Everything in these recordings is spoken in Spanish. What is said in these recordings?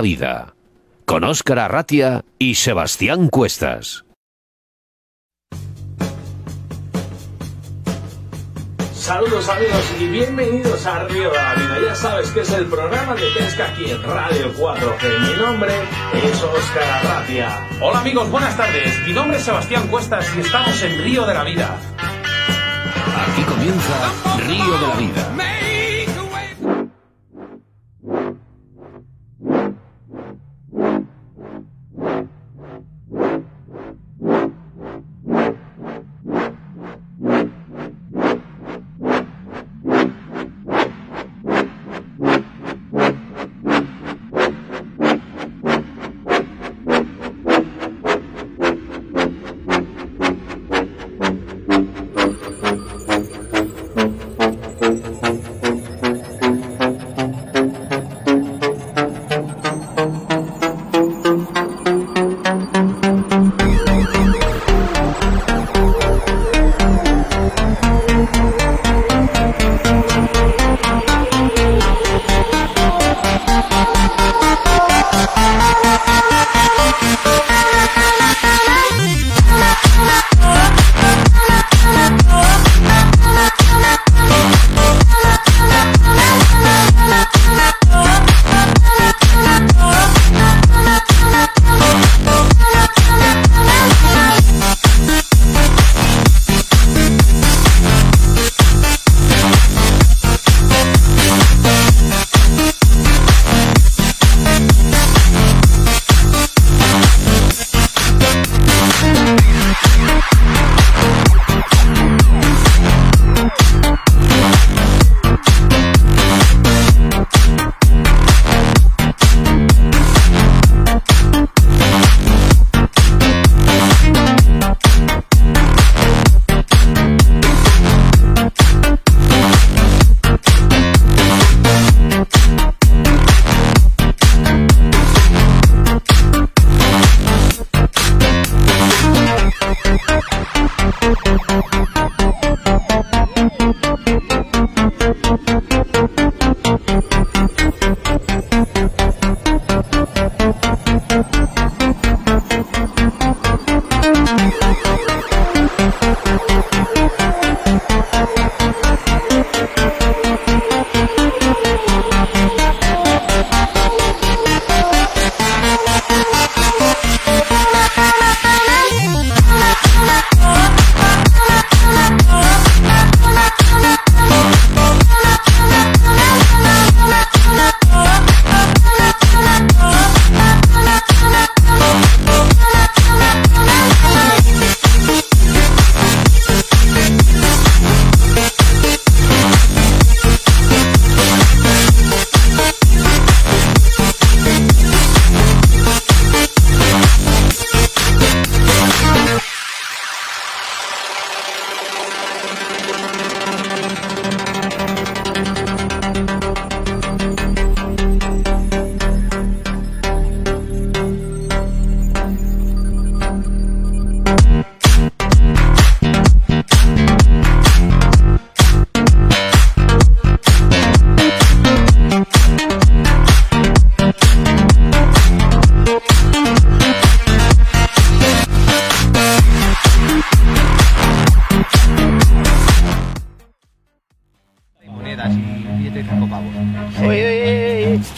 La Vida, con Óscar Arratia y Sebastián Cuestas. Saludos amigos y bienvenidos a Río de la Vida. Ya sabes que es el programa de pesca aquí en Radio 4G. Mi nombre es Óscar Arratia. Hola amigos, buenas tardes. Mi nombre es Sebastián Cuestas y estamos en Río de la Vida. Aquí comienza Río de la Vida.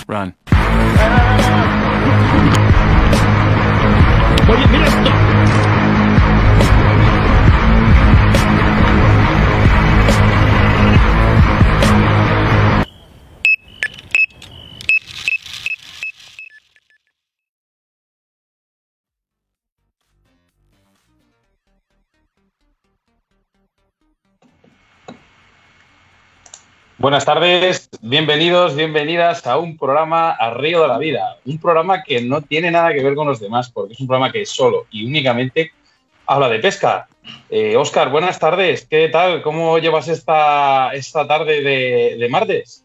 Run. Oye, mira esto. Buenas tardes, bienvenidos, bienvenidas a un programa a Río de la Vida. Un programa que no tiene nada que ver con los demás, porque es un programa que solo y únicamente habla de pesca. Eh, Oscar, buenas tardes. ¿Qué tal? ¿Cómo llevas esta, esta tarde de, de martes?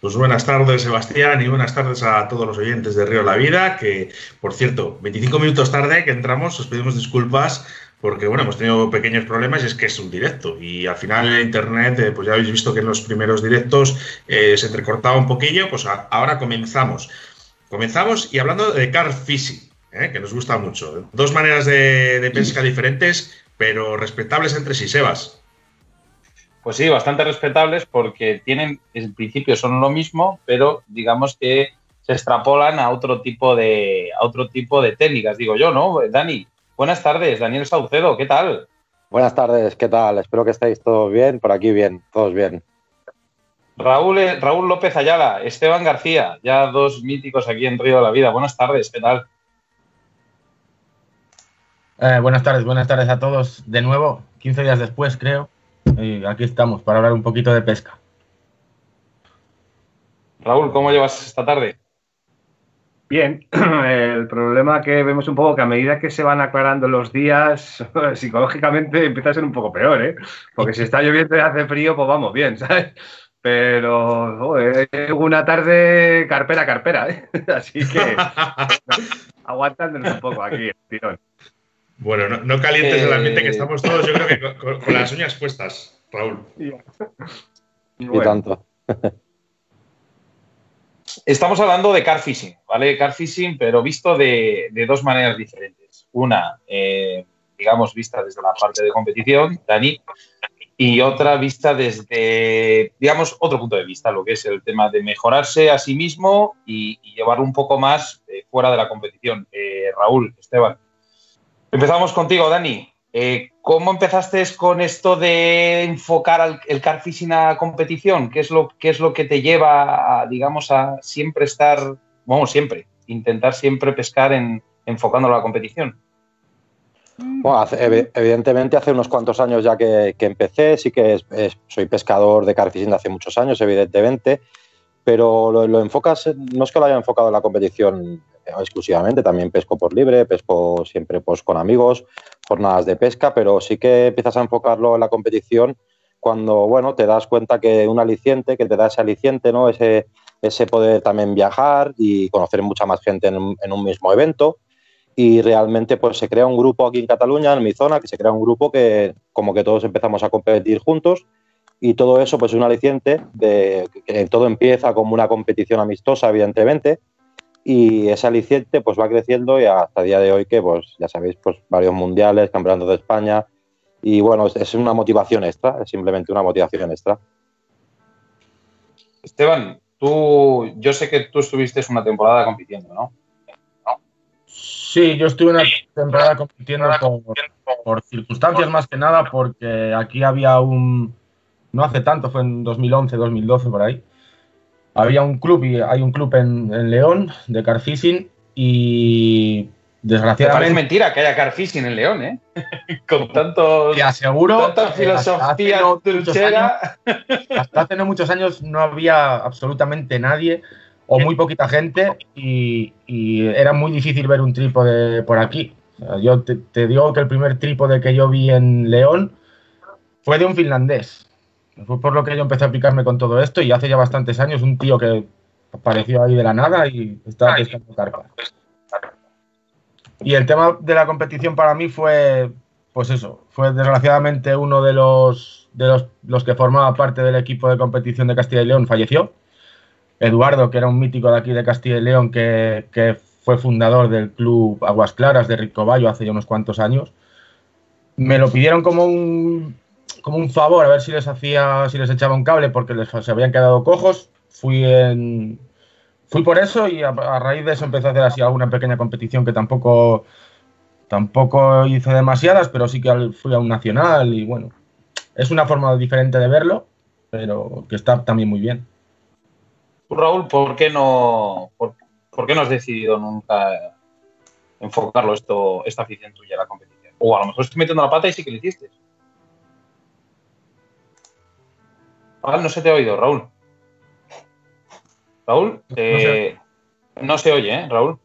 Pues buenas tardes, Sebastián, y buenas tardes a todos los oyentes de Río de la Vida, que, por cierto, 25 minutos tarde que entramos, os pedimos disculpas porque, bueno, hemos tenido pequeños problemas y es que es un directo. Y al final en Internet, eh, pues ya habéis visto que en los primeros directos eh, se entrecortaba un poquillo, pues a- ahora comenzamos. Comenzamos y hablando de car fishing, ¿eh? que nos gusta mucho. Dos maneras de, pesca diferentes, pero respetables entre sí, Sebas. Pues sí, bastante respetables porque tienen, en principio son lo mismo, pero digamos que se extrapolan a otro tipo de, a otro tipo de técnicas, digo yo, ¿no? Dani, buenas tardes, Daniel Saucedo, ¿qué tal? Buenas tardes, ¿qué tal? Espero que estéis todos bien, por aquí bien, todos bien. Raúl, eh, Raúl López Ayala, Esteban García, ya dos míticos aquí en Río de la Vida. Buenas tardes, ¿qué tal? Eh, buenas tardes, buenas tardes a todos. De nuevo, 15 días después, creo. Y aquí estamos para hablar un poquito de pesca. Raúl, ¿cómo llevas esta tarde? Bien, el problema que vemos un poco que a medida que se van aclarando los días, psicológicamente empieza a ser un poco peor, ¿eh? Porque si está lloviendo y hace frío, pues vamos bien, ¿sabes? Pero es una tarde carpera, carpera, ¿eh? Así que aguantándonos un poco aquí, tirón. Bueno, no, calientes el ambiente que eh, estamos todos, yo creo que con, las uñas puestas, Raúl. Y tanto. Estamos hablando de car fishing, ¿vale? Car fishing, pero visto de, dos maneras diferentes. Una, eh, digamos, vista desde la parte de competición, Dani, y otra vista desde, digamos, otro punto de vista, lo que es el tema de mejorarse a sí mismo y, llevarlo un poco más eh, fuera de la competición. Eh, Raúl, Esteban. Empezamos contigo, Dani. Eh, ¿Cómo empezaste con esto de enfocar el car fishing a competición? ¿Qué es lo, qué es lo que te lleva, a, digamos, a siempre estar, vamos, siempre, intentar siempre pescar en, enfocándolo a la competición? Bueno, evidentemente hace unos cuantos años ya que, empecé, sí que soy pescador de carfishing de hace muchos años, evidentemente, pero lo, enfocas, no es que lo haya enfocado en la competición exclusivamente, también pesco por libre, pesco siempre pues, con amigos, jornadas de pesca, pero sí que empiezas a enfocarlo en la competición cuando, bueno, te das cuenta que un aliciente, que te da ese aliciente, ¿no? Ese, ese poder también viajar y conocer mucha más gente en un mismo evento y realmente pues se crea un grupo aquí en Cataluña, en mi zona, que se crea un grupo que como que todos empezamos a competir juntos y todo eso pues es un aliciente de que todo empieza como una competición amistosa evidentemente y ese aliciente pues va creciendo y hasta el día de hoy que pues ya sabéis pues varios mundiales, campeonatos de España y bueno, es una motivación extra, es simplemente una motivación extra. Esteban, tú, yo sé que tú estuviste una temporada compitiendo, ¿no? Sí, yo estuve una temporada compitiendo por, circunstancias más que nada, porque aquí había un, no hace tanto, fue en 2011, 2012 por ahí, había un club y hay un club en, León de carfishing y desgraciadamente... Es mentira que haya carfishing en León, ¿eh? Con tanto... Te aseguro... Tanta filosofía hasta hace no muchos años no había absolutamente nadie o muy poquita gente y, era muy difícil ver un trípode por aquí. yo te, digo que el primer trípode que yo vi en León fue de un finlandés. Fue por lo que yo empecé a picarme con todo esto y hace ya bastantes años un tío que apareció ahí de la nada y estaba pescando carpa. Y el tema de la competición para mí fue, pues eso, fue desgraciadamente uno de los, de los, los que formaba parte del equipo de competición de Castilla y León falleció Eduardo, que era un mítico de aquí de Castilla y León, que, fue fundador del club Aguas Claras de Ricoballo hace ya unos cuantos años, me lo pidieron como un, como un favor, a ver si les hacía, si les echaba un cable, porque les, se habían quedado cojos. Fui en, fui por eso y a, raíz de eso empecé a hacer así alguna pequeña competición que tampoco, tampoco hice demasiadas, pero sí que fui a un nacional y bueno, es una forma diferente de verlo, pero que está también muy bien. Raúl, ¿por qué no, por, qué no has decidido nunca enfocarlo esto, esta afición tuya a la competición? O a lo mejor estoy metiendo la pata y sí que lo hiciste. Ah, no se te ha oído, Raúl. Raúl, eh, no, se... oye, ¿eh, Raúl?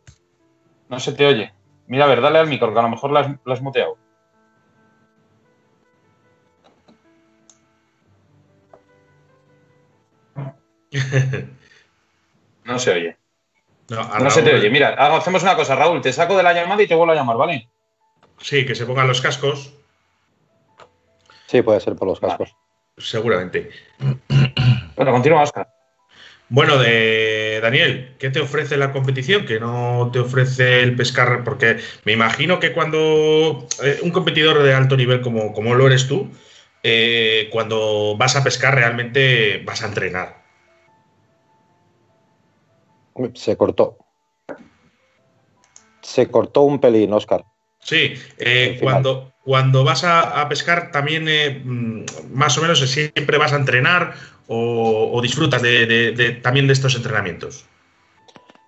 No se te oye. Mira, a ver, dale al micro, que a lo mejor has, lo has muteado. No se oye. No, se te oye. Mira, hacemos una cosa, Raúl. Te saco de la llamada y te vuelvo a llamar, ¿vale? Sí, que se pongan los cascos. Sí, puede ser por los cascos. Seguramente. Bueno, continúa, Oscar. Bueno, de Daniel, ¿qué te ofrece la competición? ¿Qué no te ofrece el pescar? Porque me imagino que cuando eh, un competidor de alto nivel como, como lo eres tú, eh, cuando vas a pescar realmente vas a entrenar. Se cortó. Se cortó un pelín, Oscar. Sí, eh, cuando, cuando vas a, pescar también mm, más o menos siempre vas a entrenar o, disfrutas de, también de estos entrenamientos?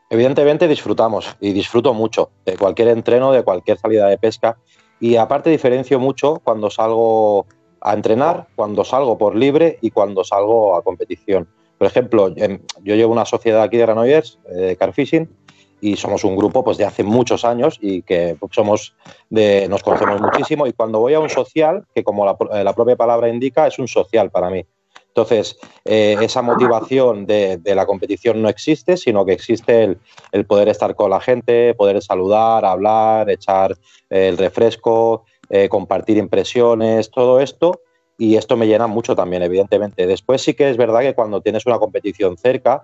Evidentemente disfrutamos y disfruto mucho de cualquier entreno, de cualquier salida de pesca y aparte diferencio mucho cuando salgo a entrenar, cuando salgo por libre y cuando salgo a competición. Por ejemplo, yo llevo una sociedad aquí de Granollers, eh, de Carfishing, y somos un grupo pues, de hace muchos años y que somos de, nos conocemos muchísimo. Y cuando voy a un social, que como la, la propia palabra indica, es un social para mí. Entonces, eh, esa motivación de, la competición no existe, sino que existe el, poder estar con la gente, poder saludar, hablar, echar eh, el refresco, eh, compartir impresiones, todo esto. Y esto me llena mucho también, evidentemente. Después sí que es verdad que cuando tienes una competición cerca,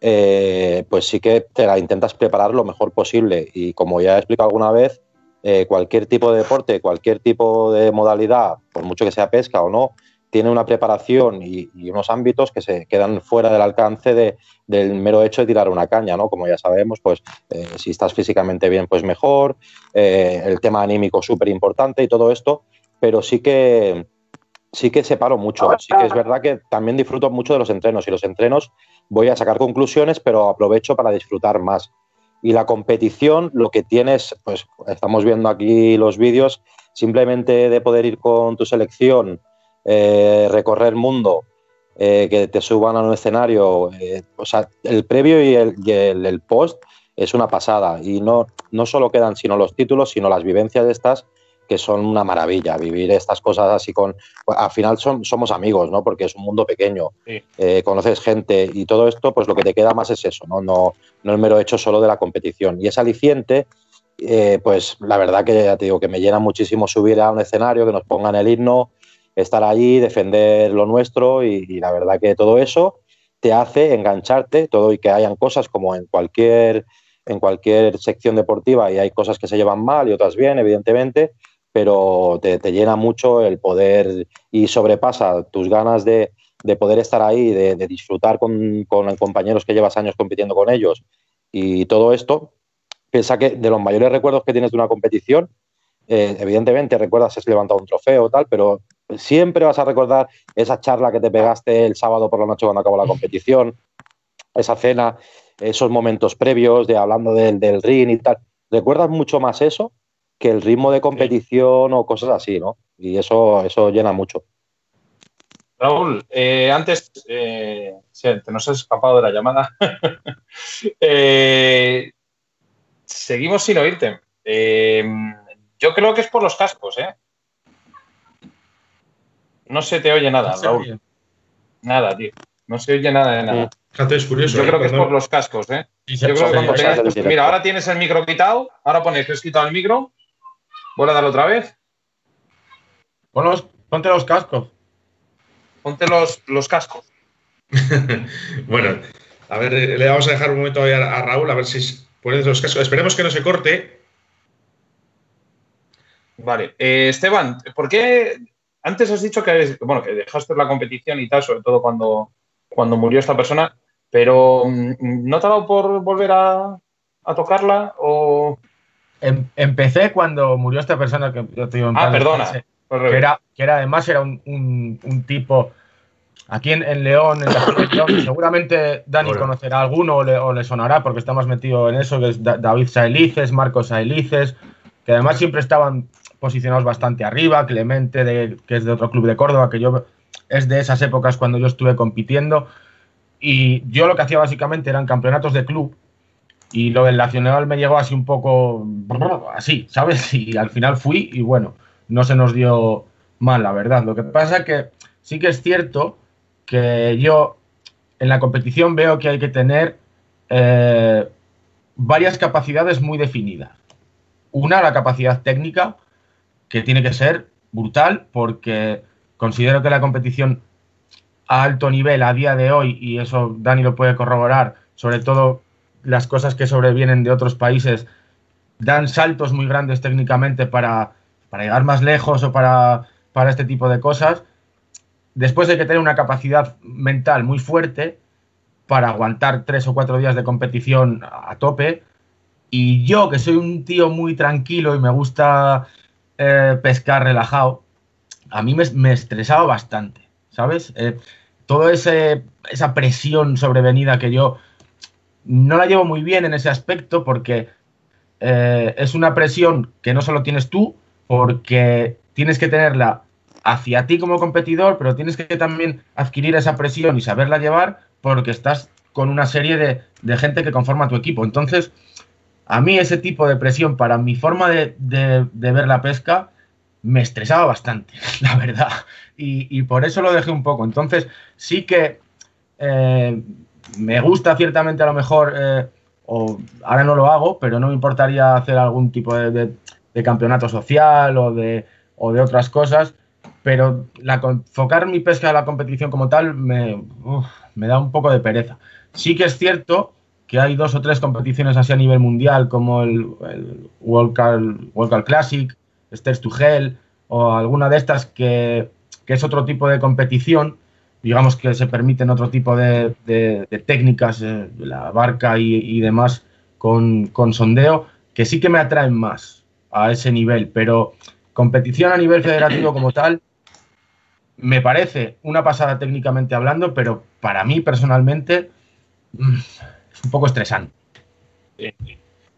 pues sí que te la intentas preparar lo mejor posible. Y como ya he explicado alguna vez, cualquier tipo de deporte, cualquier tipo de modalidad, por mucho que sea pesca o no, tiene una preparación y, unos ámbitos que se quedan fuera del alcance del mero hecho de tirar una caña, ¿no? Como ya sabemos, pues eh, si estás físicamente bien, pues mejor, eh, el tema anímico súper importante y todo esto, pero sí que sí que separo mucho, sí que es verdad que también disfruto mucho de los entrenos y los entrenos voy a sacar conclusiones, pero aprovecho para disfrutar más. Y la competición, lo que tienes, pues estamos viendo aquí los vídeos, simplemente de poder ir con tu selección, eh, recorrer el mundo, eh, que te suban a un escenario, eh, o sea, el previo y, el, post es una pasada. Y no, no solo quedan sino los títulos, sino las vivencias de estas que son una maravilla. Vivir estas cosas así con. Al final son, somos amigos, ¿no? Porque es un mundo pequeño. conoces gente y todo esto, pues lo que te queda más es eso, ¿no? No, no el mero hecho solo de la competición. Y es aliciente. pues la verdad que ya te digo que me llena muchísimo subir a un escenario, que nos pongan el himno, estar allí, defender lo nuestro y, la verdad que todo eso te hace engancharte, todo y que hayan cosas como en cualquier, en cualquier sección deportiva y hay cosas que se llevan mal y otras bien, evidentemente, pero te, llena mucho el poder y sobrepasa tus ganas de, poder estar ahí, de, disfrutar con, con, compañeros que llevas años compitiendo con ellos y todo esto. Piensa que de los mayores recuerdos que tienes de una competición, eh, evidentemente recuerdas si has levantado un trofeo o tal, pero siempre vas a recordar esa charla que te pegaste el sábado por la noche cuando acabó la competición, esa cena, esos momentos previos de hablando del, del ring y tal. ¿Recuerdas mucho más eso que el ritmo de competición o cosas así, ¿no? Y eso, eso llena mucho. Raúl, eh, antes eh, te nos has escapado de la llamada. eh, seguimos sin oírte. Eh, yo creo que es por los cascos, ¿eh? No se te oye nada, Raúl. Nada, tío. No se oye nada de nada. es curioso. Yo creo que es por los cascos, ¿eh? Yo creo que cuando tengas... Mira, ahora tienes el micro quitado. Ahora pones que has quitado el micro. Vuelve a darlo otra vez. ponte los cascos. Ponte los, los cascos. bueno, a ver, le vamos a dejar un momento a, a Raúl a ver si pones los cascos. Esperemos que no se corte. Vale. Eh, Esteban, ¿por qué antes has dicho que, bueno, que dejaste la competición y tal, sobre todo cuando, cuando murió esta persona, pero mm, ¿no te ha dado por volver a, tocarla o...? Em, empecé cuando murió esta persona que yo te digo Ah, perdona. que, era, que era además era un, tipo aquí en, León, en seguramente Dani conocerá alguno o le, sonará porque está más metido en eso, que es David Saelices, Marcos Saelices, que además siempre estaban posicionados bastante arriba, Clemente, de, que es de otro club de Córdoba, que yo es de esas épocas cuando yo estuve compitiendo. Y yo lo que hacía básicamente eran campeonatos de club. Y lo del Nacional me llegó así un poco así, ¿sabes? Y al final fui y bueno, no se nos dio mal, la verdad. Lo que pasa que sí que es cierto que yo en la competición veo que hay que tener eh, varias capacidades muy definidas. Una, la capacidad técnica, que tiene que ser brutal porque considero que la competición a alto nivel a día de hoy, y eso Dani lo puede corroborar, sobre todo las cosas que sobrevienen de otros países, dan saltos muy grandes técnicamente para, para llegar más lejos o para, para este tipo de cosas. Después hay que tener una capacidad mental muy fuerte para aguantar tres o cuatro días de competición a tope. Y yo, que soy un tío muy tranquilo y me gusta eh, pescar relajado, a mí me, estresaba bastante, ¿sabes? Eh, toda esa presión sobrevenida que yo no la llevo muy bien en ese aspecto porque eh, es una presión que no solo tienes tú, porque tienes que tenerla hacia ti como competidor, pero tienes que también adquirir esa presión y saberla llevar porque estás con una serie de, gente que conforma tu equipo. Entonces, a mí ese tipo de presión para mi forma de, ver la pesca me estresaba bastante, la verdad. Y, por eso lo dejé un poco. Entonces, sí que eh, me gusta ciertamente a lo mejor, eh, o ahora no lo hago, pero no me importaría hacer algún tipo de, campeonato social o de, otras cosas, pero la, enfocar mi pesca a la competición como tal me, da un poco de pereza. Sí que es cierto que hay dos o tres competiciones así a nivel mundial, como el, World, Car, World Classic, Stairs to Hell, o alguna de estas que, es otro tipo de competición, digamos que se permiten otro tipo de, de, técnicas, eh, la barca y, y demás con, con, sondeo, que sí que me atraen más a ese nivel, pero competición a nivel federativo como tal, me parece una pasada técnicamente hablando, pero para mí personalmente mm, es un poco estresante.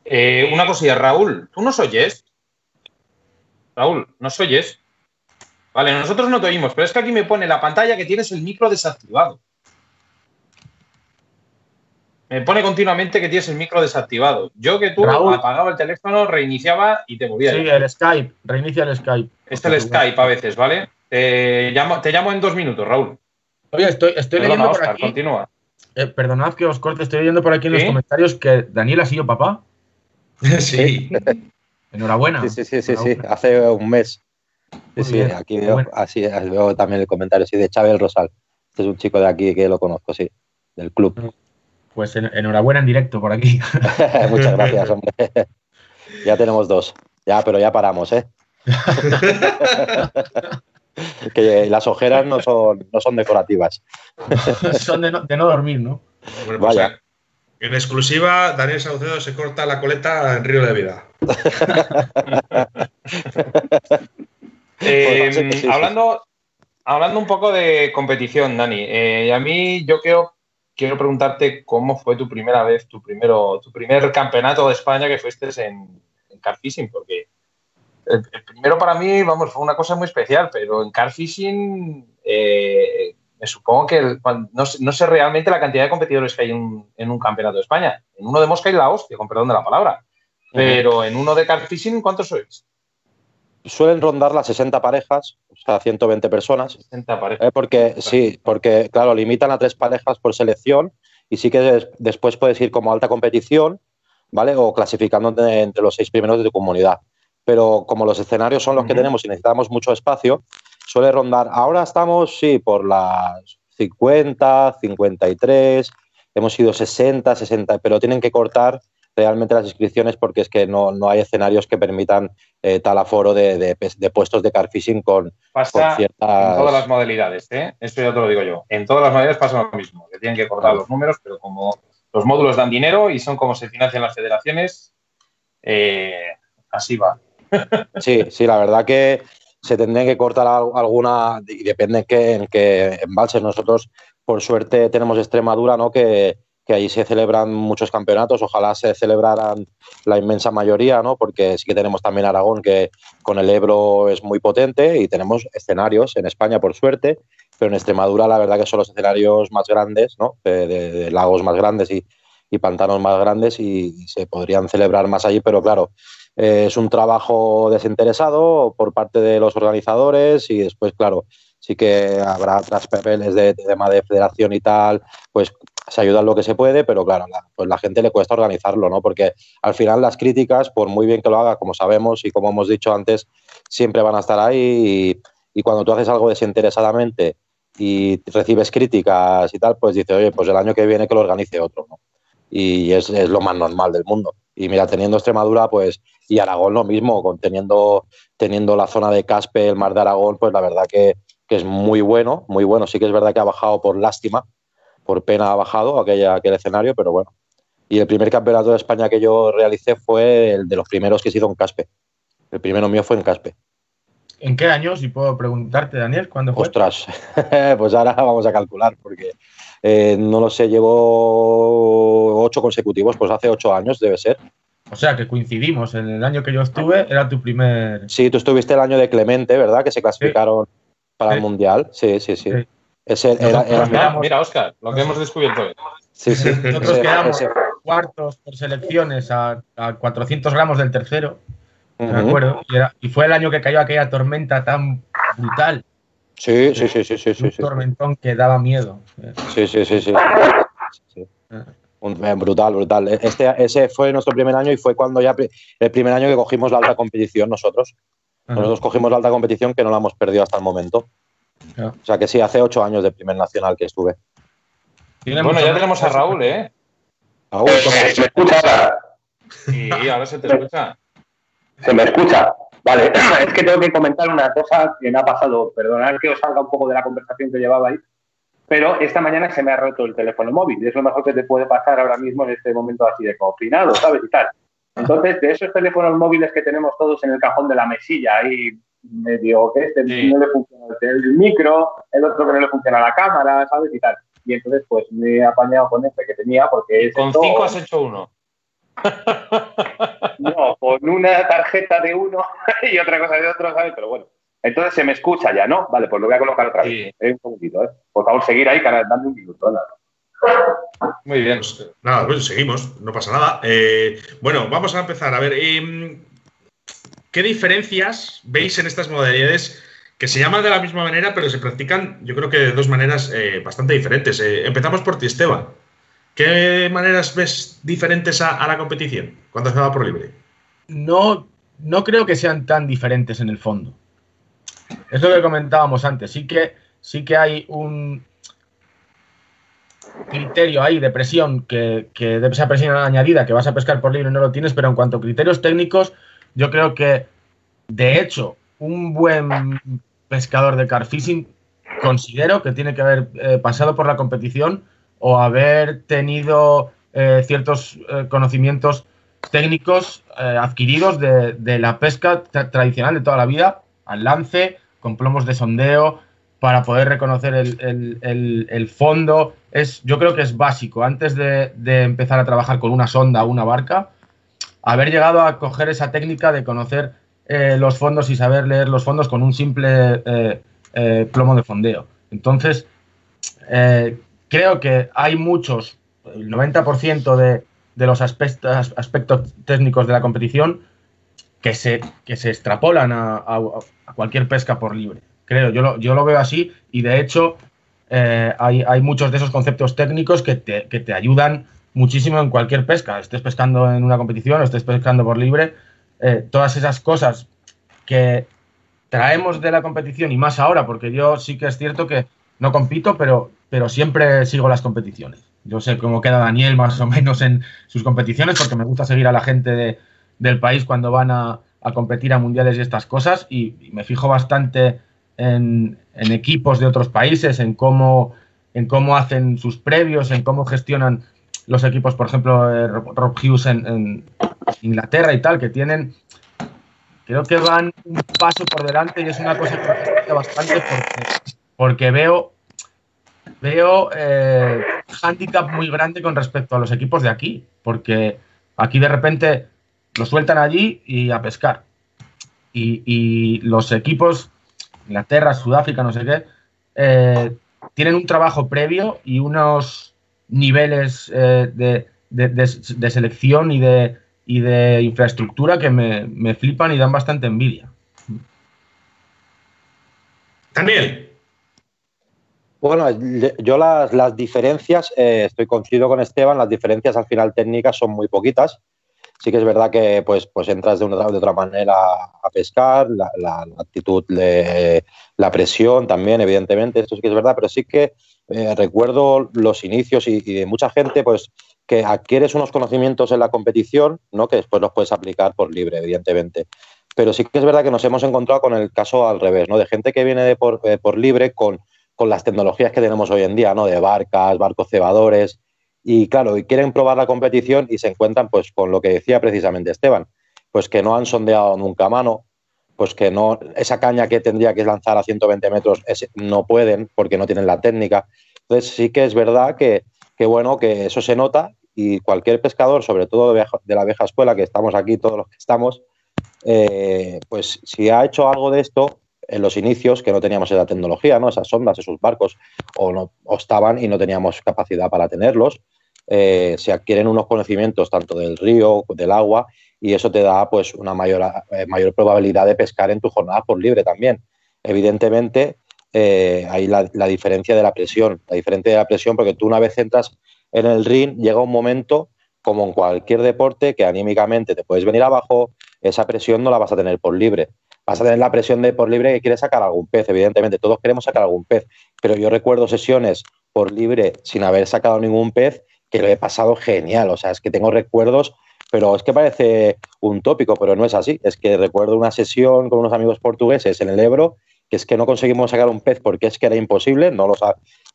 Eh, una cosilla, Raúl, ¿tú nos oyes? Raúl, ¿nos oyes? Vale, nosotros no te oímos, pero es que aquí me pone la pantalla que tienes el micro desactivado. Me pone continuamente que tienes el micro desactivado. Yo que tú apagaba el teléfono, reiniciaba y te movía. Sí, el Skype, reinicia el Skype. Este es el Skype a veces, ¿vale? Te llamo, te llamo en dos minutos, Raúl. Oye, estoy, estoy leyendo por aquí. Continúa. Eh, perdonad que os corte, estoy leyendo por aquí en los comentarios que Daniel ha sido papá. sí. Enhorabuena. Sí, sí, sí, sí, hace un mes. Sí, sí, aquí veo, así, veo también el comentario sí, de Chávez Rosal. Este es un chico de aquí que lo conozco, sí, del club. Pues enhorabuena en directo por aquí. Muchas gracias, hombre. ya tenemos dos. Ya, pero ya paramos, ¿eh? que las ojeras no son, no son decorativas. son de no, dormir, ¿no? Pues Vaya. En exclusiva, Daniel Saucedo se corta la coleta en Río de Vida. Eh, hablando, hablando un poco de competición, Dani, eh, a mí yo quiero, quiero preguntarte cómo fue tu primera vez, tu, primero, tu primer campeonato de España que fuiste en, en car fishing, porque el, primero para mí, vamos, fue una cosa muy especial, pero en car fishing eh, me supongo que no, sé realmente la cantidad de competidores que hay en, un campeonato de España. En uno de mosca y la hostia, con perdón de la palabra. Pero en uno de car fishing, ¿cuántos sois? Suelen rondar las 60 parejas, o sea, 120 personas. 60 parejas. Eh, porque, sí, porque, claro, limitan a tres parejas por selección y sí que después puedes ir como alta competición, ¿vale? O clasificándote entre los seis primeros de tu comunidad pero como los escenarios son los que tenemos y necesitamos mucho espacio, suele rondar. Ahora estamos, sí, por las 50, 53, hemos ido 60, 60, pero tienen que cortar realmente las inscripciones porque es que no, hay escenarios que permitan eh, tal aforo de, puestos de car fishing con, pasa ciertas... en todas las modalidades, ¿eh? esto ya te lo digo yo. En todas las modalidades pasa lo mismo, que tienen que cortar los números, pero como los módulos dan dinero y son como se financian las federaciones, eh, así va. Sí, sí, la verdad que se tendría que cortar alguna, y depende en qué, en qué embalses. Nosotros, por suerte, tenemos Extremadura, ¿no? Que, que allí se celebran muchos campeonatos, ojalá se celebraran la inmensa mayoría, ¿no? Porque sí que tenemos también Aragón, que con el Ebro es muy potente, y tenemos escenarios en España, por suerte, pero en Extremadura la verdad que son los escenarios más grandes, ¿no? De, lagos más grandes y, y, pantanos más grandes, y se podrían celebrar más allí, pero claro, eh, es un trabajo desinteresado por parte de los organizadores y después, claro, sí que habrá otras papeles de, tema de federación y tal, pues se ayuda lo que se puede, pero claro, la, pues la gente le cuesta organizarlo, ¿no? Porque al final las críticas, por muy bien que lo haga, como sabemos y como hemos dicho antes, siempre van a estar ahí y, cuando tú haces algo desinteresadamente y recibes críticas y tal, pues dices, oye, pues el año que viene que lo organice otro, ¿no? Y es, es lo más normal del mundo. Y mira, teniendo Extremadura, pues, y Aragón lo mismo, con teniendo, teniendo la zona de Caspe, el mar de Aragón, pues la verdad que, que es muy bueno, muy bueno. Sí que es verdad que ha bajado por lástima, por pena ha bajado aquella, aquel escenario, pero bueno. Y el primer campeonato de España que yo realicé fue el de los primeros que se hizo en Caspe. El primero mío fue en Caspe. ¿En qué año, si puedo preguntarte, Daniel? ¿Cuándo fue? Ostras, pues ahora vamos a calcular, porque eh, no lo sé, llevo ocho consecutivos, pues hace ocho años debe ser. O sea, que coincidimos. En el año que yo estuve era tu primer. Sí, tú estuviste el año de Clemente, ¿verdad? Que se clasificaron para el Mundial. Sí, sí, sí. Sí. Ese era, era- Mira, mira, Oscar, lo que hemos descubierto hoy. sí, sí. Nosotros Ese- quedamos ese- cuartos por selecciones a, a 400 gramos del tercero, me Ujú. acuerdo. Y, era- y fue el año que cayó aquella tormenta tan brutal. Sí, sí, sí, sí, sí, sí, un sí. tormentón que daba miedo. Sí, sí, sí, sí. Sí. Un- eh, brutal, brutal. Este, ese fue nuestro primer año y fue cuando ya el primer año que cogimos la alta competición nosotros. Nosotros cogimos la alta competición que no la hemos perdido hasta el momento. O sea que sí, hace ocho años de primer nacional que estuve. Bueno, ya tenemos a Raúl, ¿eh? Raúl, Eh, ¿cómo- ¿Me escucha ahora? Sí, ahora se te escucha. ¿Se me escucha? Vale, es que tengo que comentar una cosa que me ha pasado. Perdonad que os salga un poco de la conversación que llevabais, pero esta mañana se me ha roto el teléfono móvil y es lo mejor que te puede pasar ahora mismo en este momento así de confinado, ¿sabes? Y tal. Entonces, de esos teléfonos móviles que tenemos todos en el cajón de la mesilla, ahí medio que este Sí. no le funciona el micro, el otro que no le funciona la cámara, ¿sabes? Y tal. Y entonces, pues me he apañado con este que tenía porque es Con esto- cinco has hecho uno. no, con una tarjeta de uno y otra cosa de otro, ¿sabes? Pero bueno. Entonces se me escucha ya, ¿no? Vale, pues lo voy a colocar otra vez. Eh, un segundito, ¿eh? Por favor, seguir ahí, cara, dame un minuto. nada. Muy bien. Pues, nada, pues seguimos, no pasa nada. Eh, bueno, vamos a empezar. A ver, em, ¿qué diferencias veis en estas modalidades que se llaman de la misma manera, pero se practican, yo creo que de dos maneras eh, bastante diferentes? Eh, empezamos por ti, Esteban. ¿Qué maneras ves diferentes a, a la competición cuando se va por libre? No, no creo que sean tan diferentes en el fondo. Es lo que comentábamos antes. Sí que, sí que hay un criterio ahí de presión que, que de esa presión añadida que vas a pescar por libre no lo tienes, pero en cuanto a criterios técnicos, yo creo que de hecho un buen pescador de carfishing considero que tiene que haber eh, pasado por la competición o haber tenido eh, ciertos eh, conocimientos técnicos adquiridos de, la pesca tra- tradicional de toda la vida, al lance, con plomos de sondeo, para poder reconocer el, el- el- el fondo. Es, yo creo que es básico. Antes de, de empezar a trabajar con una sonda o una barca, haber llegado a coger esa técnica de conocer eh, los fondos y saber leer los fondos con un simple eh, eh, plomo de fondeo. Entonces, creo que hay muchos, el 90% de, de los aspectos, aspectos técnicos de la competición que se, que se extrapolan a, a- cualquier pesca por libre. Creo, yo lo, yo lo veo así y de hecho hay, hay muchos de esos conceptos técnicos que te, que te ayudan muchísimo en cualquier pesca. Estés pescando en una competición o estés pescando por libre, eh, todas esas cosas que traemos de la competición y más ahora, porque yo sí que es cierto que no compito, pero, pero siempre sigo las competiciones. Yo sé cómo queda Daniel más o menos en sus competiciones, porque me gusta seguir a la gente de- del país cuando van a, a competir a mundiales y estas cosas, y, y me fijo bastante en, en equipos de otros países, en cómo, en cómo hacen sus previos, en cómo gestionan los equipos, por ejemplo, eh, Rob Hughes en, Inglaterra y tal, que tienen creo que van un paso por delante y es una cosa que me gusta bastante porque, veo veo eh, handicap muy grande con respecto a los equipos de aquí, porque aquí de repente lo sueltan allí y a pescar. Y, y los equipos, Inglaterra, Sudáfrica, no sé qué, eh, tienen un trabajo previo y unos niveles eh, de, de- de- de selección y de, y de infraestructura que me, me flipan y dan bastante envidia. Daniel, Bueno, yo las, las diferencias, eh, estoy coincido con Esteban, las diferencias al final técnicas son muy poquitas. Sí que es verdad que pues, pues entras de, una, de otra manera a pescar, la, la, actitud, de, la presión también, evidentemente, esto sí que es verdad, pero sí que eh, recuerdo los inicios y, de mucha gente, pues que adquieres unos conocimientos en la competición, ¿no? que después los puedes aplicar por libre, evidentemente. Pero sí que es verdad que nos hemos encontrado con el caso al revés, ¿no? de gente que viene de por, eh, por libre con, con las tecnologías que tenemos hoy en día, ¿no? de barcas, barcos cebadores, y claro, y quieren probar la competición y se encuentran pues con lo que decía precisamente Esteban, pues que no han sondeado nunca mano, pues que no, esa caña que tendría que lanzar a 120 metros no pueden porque no tienen la técnica. Entonces sí que es verdad que, que, bueno, que eso se nota y cualquier pescador, sobre todo de, de la vieja escuela, que estamos aquí todos los que estamos, eh, pues si ha hecho algo de esto en los inicios, que no teníamos esa tecnología, ¿no? esas sondas, esos barcos, o, no, o estaban y no teníamos capacidad para tenerlos, eh, se adquieren unos conocimientos tanto del río, del agua, y eso te da pues una mayor, eh, mayor probabilidad de pescar en tu jornada por libre también. Evidentemente, eh, hay la, diferencia de la presión, la diferencia de la presión, porque tú una vez entras en el ring, llega un momento, como en cualquier deporte, que anímicamente te puedes venir abajo, esa presión no la vas a tener por libre. Vas a tener la presión de por libre que quieres sacar algún pez, evidentemente, todos queremos sacar algún pez, pero yo recuerdo sesiones por libre sin haber sacado ningún pez que lo he pasado genial. O sea, es que tengo recuerdos, pero es que parece un tópico, pero no es así. Es que recuerdo una sesión con unos amigos portugueses en el Ebro, que es que no conseguimos sacar un pez porque es que era imposible, no lo,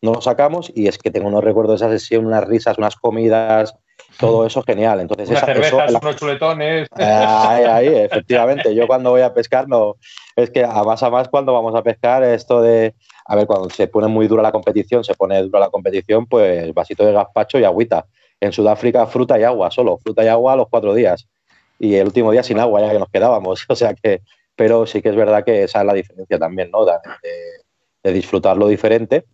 no lo sacamos, y es que tengo unos recuerdos de esa sesión, unas risas, unas comidas, todo eso genial. Entonces, unas esa, cervezas, eso, unos chuletones. Ahí, ahí, efectivamente. Yo cuando voy a pescar, no, es que a más a más cuando vamos a pescar, esto de, a ver, cuando se pone muy dura la competición, se pone dura la competición, pues vasito de gazpacho y agüita. En Sudáfrica, fruta y agua solo, fruta y agua a los cuatro días. Y el último día sin agua, ya que nos quedábamos. O sea que, pero sí que es verdad que esa es la diferencia también, ¿no? De, de disfrutar lo diferente.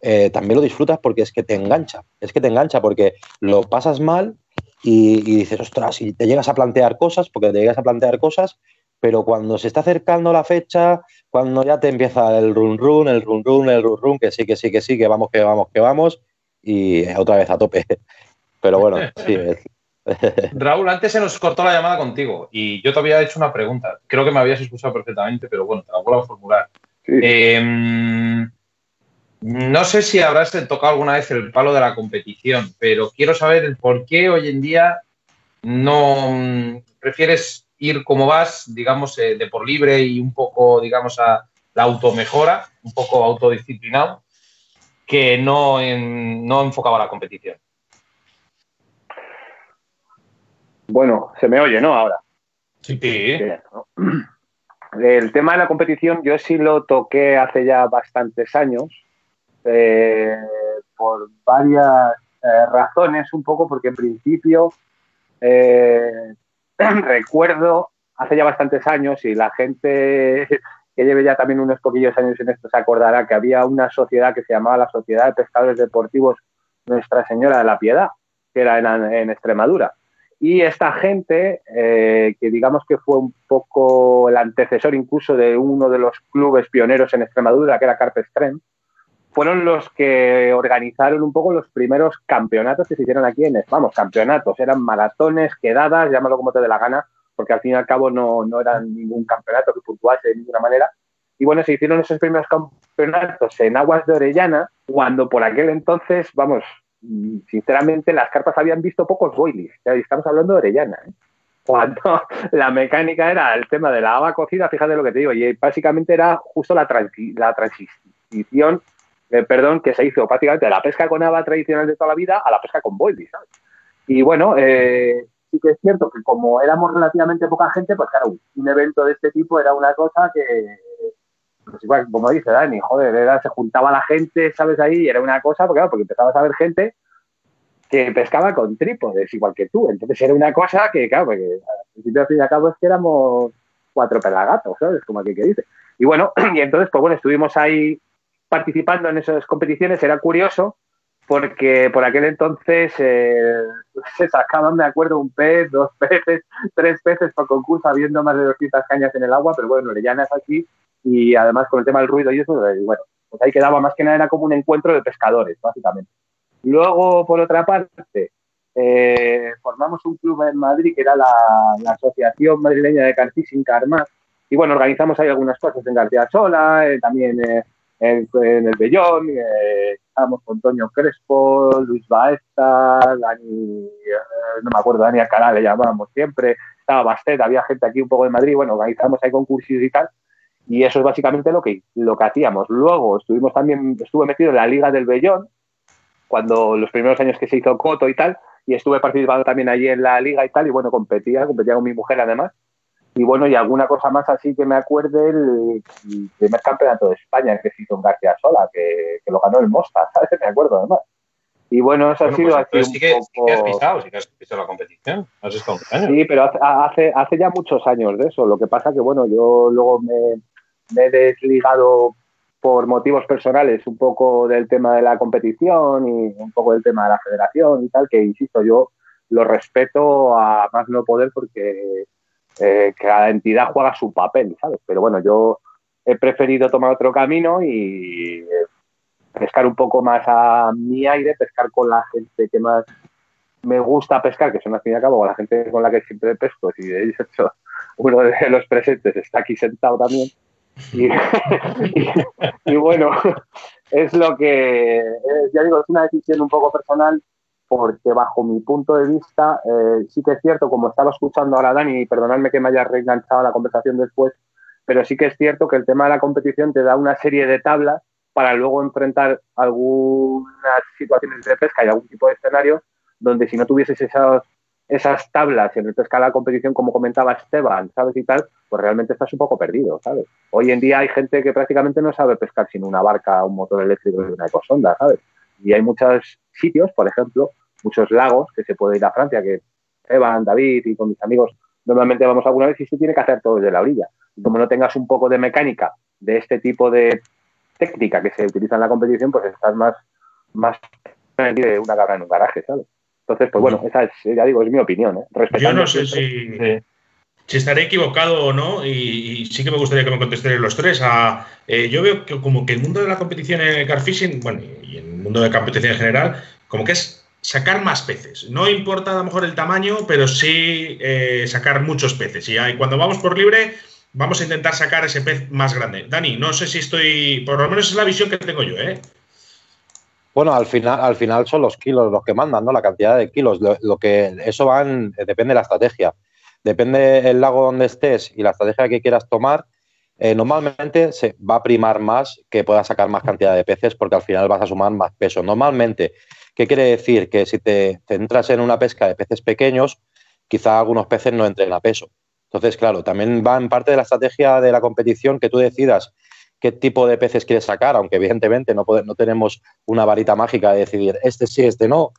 Eh, también lo disfrutas porque es que te engancha, es que te engancha porque lo pasas mal y, y dices, ostras, y te llegas a plantear cosas, porque te llegas a plantear cosas, pero cuando se está acercando la fecha, cuando ya te empieza el run run, el run run, el run run, que sí, que sí, que sí, que vamos, que vamos, que vamos, y otra vez a tope. Pero bueno, sí. Es... Raúl, antes se nos cortó la llamada contigo y yo te había hecho una pregunta. Creo que me habías escuchado perfectamente, pero bueno, te la vuelvo a formular. Sí. Eh, no sé si habrás tocado alguna vez el palo de la competición, pero quiero saber el por qué hoy en día no mm, prefieres ir como vas, digamos, eh, de por libre y un poco, digamos, a la automejora, un poco autodisciplinado, que no, en, no enfocaba la competición. Bueno, se me oye, ¿no? Ahora. Sí. El tema de la competición yo sí lo toqué hace ya bastantes años, eh, por varias eh, razones, un poco porque en principio eh, recuerdo hace ya bastantes años y la gente que lleve ya también unos poquillos años en esto se acordará que había una sociedad que se llamaba la Sociedad de Pescadores Deportivos Nuestra Señora de la Piedad, que era en, Extremadura. Y esta gente, eh, que digamos que fue un poco el antecesor incluso de uno de los clubes pioneros en Extremadura, que era Carpe Extreme, fueron los que organizaron un poco los primeros campeonatos que se hicieron aquí en, vamos, campeonatos, eran maratones, quedadas, llámalo como te dé la gana, porque al fin y al cabo no, no eran ningún campeonato que puntuase de ninguna manera. Y bueno, se hicieron esos primeros campeonatos en aguas de Orellana, cuando por aquel entonces, vamos, sinceramente las carpas habían visto pocos boilies, estamos hablando de Orellana, ¿eh? cuando la mecánica era el tema de la agua cocida, fíjate lo que te digo, y básicamente era justo la, transi la transición eh, perdón, que se hizo prácticamente de la pesca con haba tradicional de toda la vida a la pesca con boilies, ¿sabes? Y bueno, eh, sí que es cierto que como éramos relativamente poca gente, pues claro, un evento de este tipo era una cosa que, pues igual, como dice Dani, joder, era, se juntaba la gente, ¿sabes? Ahí, era una cosa, porque claro, porque empezabas a ver gente que pescaba con trípodes, igual que tú. Entonces era una cosa que, claro, porque al principio, al fin y al cabo, es que éramos cuatro pelagatos, ¿sabes? Como aquí que dice. Y bueno, y entonces, pues bueno, estuvimos ahí participando en esas competiciones era curioso porque por aquel entonces eh, se sacaban, me acuerdo, un pez, dos peces, tres peces por concurso, habiendo más de 200 cañas en el agua, pero bueno, Orellana es así y además con el tema del ruido y eso, y bueno, pues ahí quedaba más que nada, como un encuentro de pescadores, básicamente. Luego, por otra parte, eh, formamos un club en Madrid que era la, Asociación Madrileña de Carfishing Carmar. Y bueno, organizamos ahí algunas cosas en García Sola, eh, también eh, en, el Bellón. estábamos con Toño Crespo, Luis Baeza, Dani, no me acuerdo, Dani Alcalá le llamábamos siempre. Estaba Bastet, había gente aquí un poco de Madrid. Bueno, organizamos ahí concursos y tal. Y eso es básicamente lo que, lo que hacíamos. Luego estuvimos también, estuve metido en la Liga del Bellón, cuando los primeros años que se hizo Coto y tal, y estuve participando también allí en la liga y tal, y bueno, competía, competía con mi mujer además. Y bueno, y alguna cosa más así que me acuerde, el, primer campeonato de España que se hizo en García Sola, que, lo ganó el Mosta, ¿sabes? Me acuerdo además. Y bueno, eso ha sido pues, así. Sí que, sí que, has pisado, sí que has pisado la competición. Has estado años. Sí, pero hace, hace, ya muchos años de eso. Lo que pasa que, bueno, yo luego me, me he desligado por motivos personales un poco del tema de la competición y un poco del tema de la federación y tal, que insisto, yo lo respeto a más no poder porque eh, cada entidad juega su papel, ¿sabes? Pero bueno, yo he preferido tomar otro camino y eh, pescar un poco más a mi aire, pescar con la gente que más me gusta pescar, que son al fin y al cabo la gente con la que siempre pesco, y de hecho uno de los presentes está aquí sentado también. Y, bueno, es lo que, ya digo, es una decisión un poco personal porque bajo mi punto de vista, eh, sí que es cierto, como estaba escuchando ahora Dani, y perdonadme que me haya reenganchado la conversación después, pero sí que es cierto que el tema de la competición te da una serie de tablas para luego enfrentar algunas situaciones de pesca y algún tipo de escenario donde si no tuvieses esos esas tablas en el pesca la competición, como comentaba Esteban, ¿sabes? Y tal, pues realmente estás un poco perdido, ¿sabes? Hoy en día hay gente que prácticamente no sabe pescar sin una barca, un motor eléctrico y una ecosonda, ¿sabes? Y hay muchos sitios, por ejemplo, muchos lagos que se puede ir a Francia, que Esteban, David y con mis amigos normalmente vamos alguna vez y se tiene que hacer todo desde la orilla. Y como no tengas un poco de mecánica de este tipo de técnica que se utiliza en la competición, pues estás más, más de una cabra en un garaje, ¿sabes? Entonces, pues bueno, esa es, ya digo, es mi opinión. ¿eh? Yo no sé si, estaré equivocado o no, y, sí que me gustaría que me contestéis los tres. Eh, yo veo que como que el mundo de la competición en el carfishing, bueno, y el mundo de competición en general, como que es sacar más peces. No importa a lo mejor el tamaño, pero sí eh, sacar muchos peces. Y cuando vamos por libre, vamos a intentar sacar ese pez más grande. Dani, no sé si estoy, por lo menos es la visión que tengo yo, ¿eh? Bueno, al final, al final son los kilos los que mandan, ¿no? La cantidad de kilos. Lo, que eso va depende de la estrategia. Depende el lago donde estés y la estrategia que quieras tomar. Eh, normalmente se va a primar más que puedas sacar más cantidad de peces porque al final vas a sumar más peso. Normalmente, ¿qué quiere decir? Que si te centras en una pesca de peces pequeños, quizá algunos peces no entren a peso. Entonces, claro, también va en parte de la estrategia de la competición que tú decidas qué tipo de peces quieres sacar, aunque evidentemente no, no tenemos una varita mágica de decidir este sí, este no,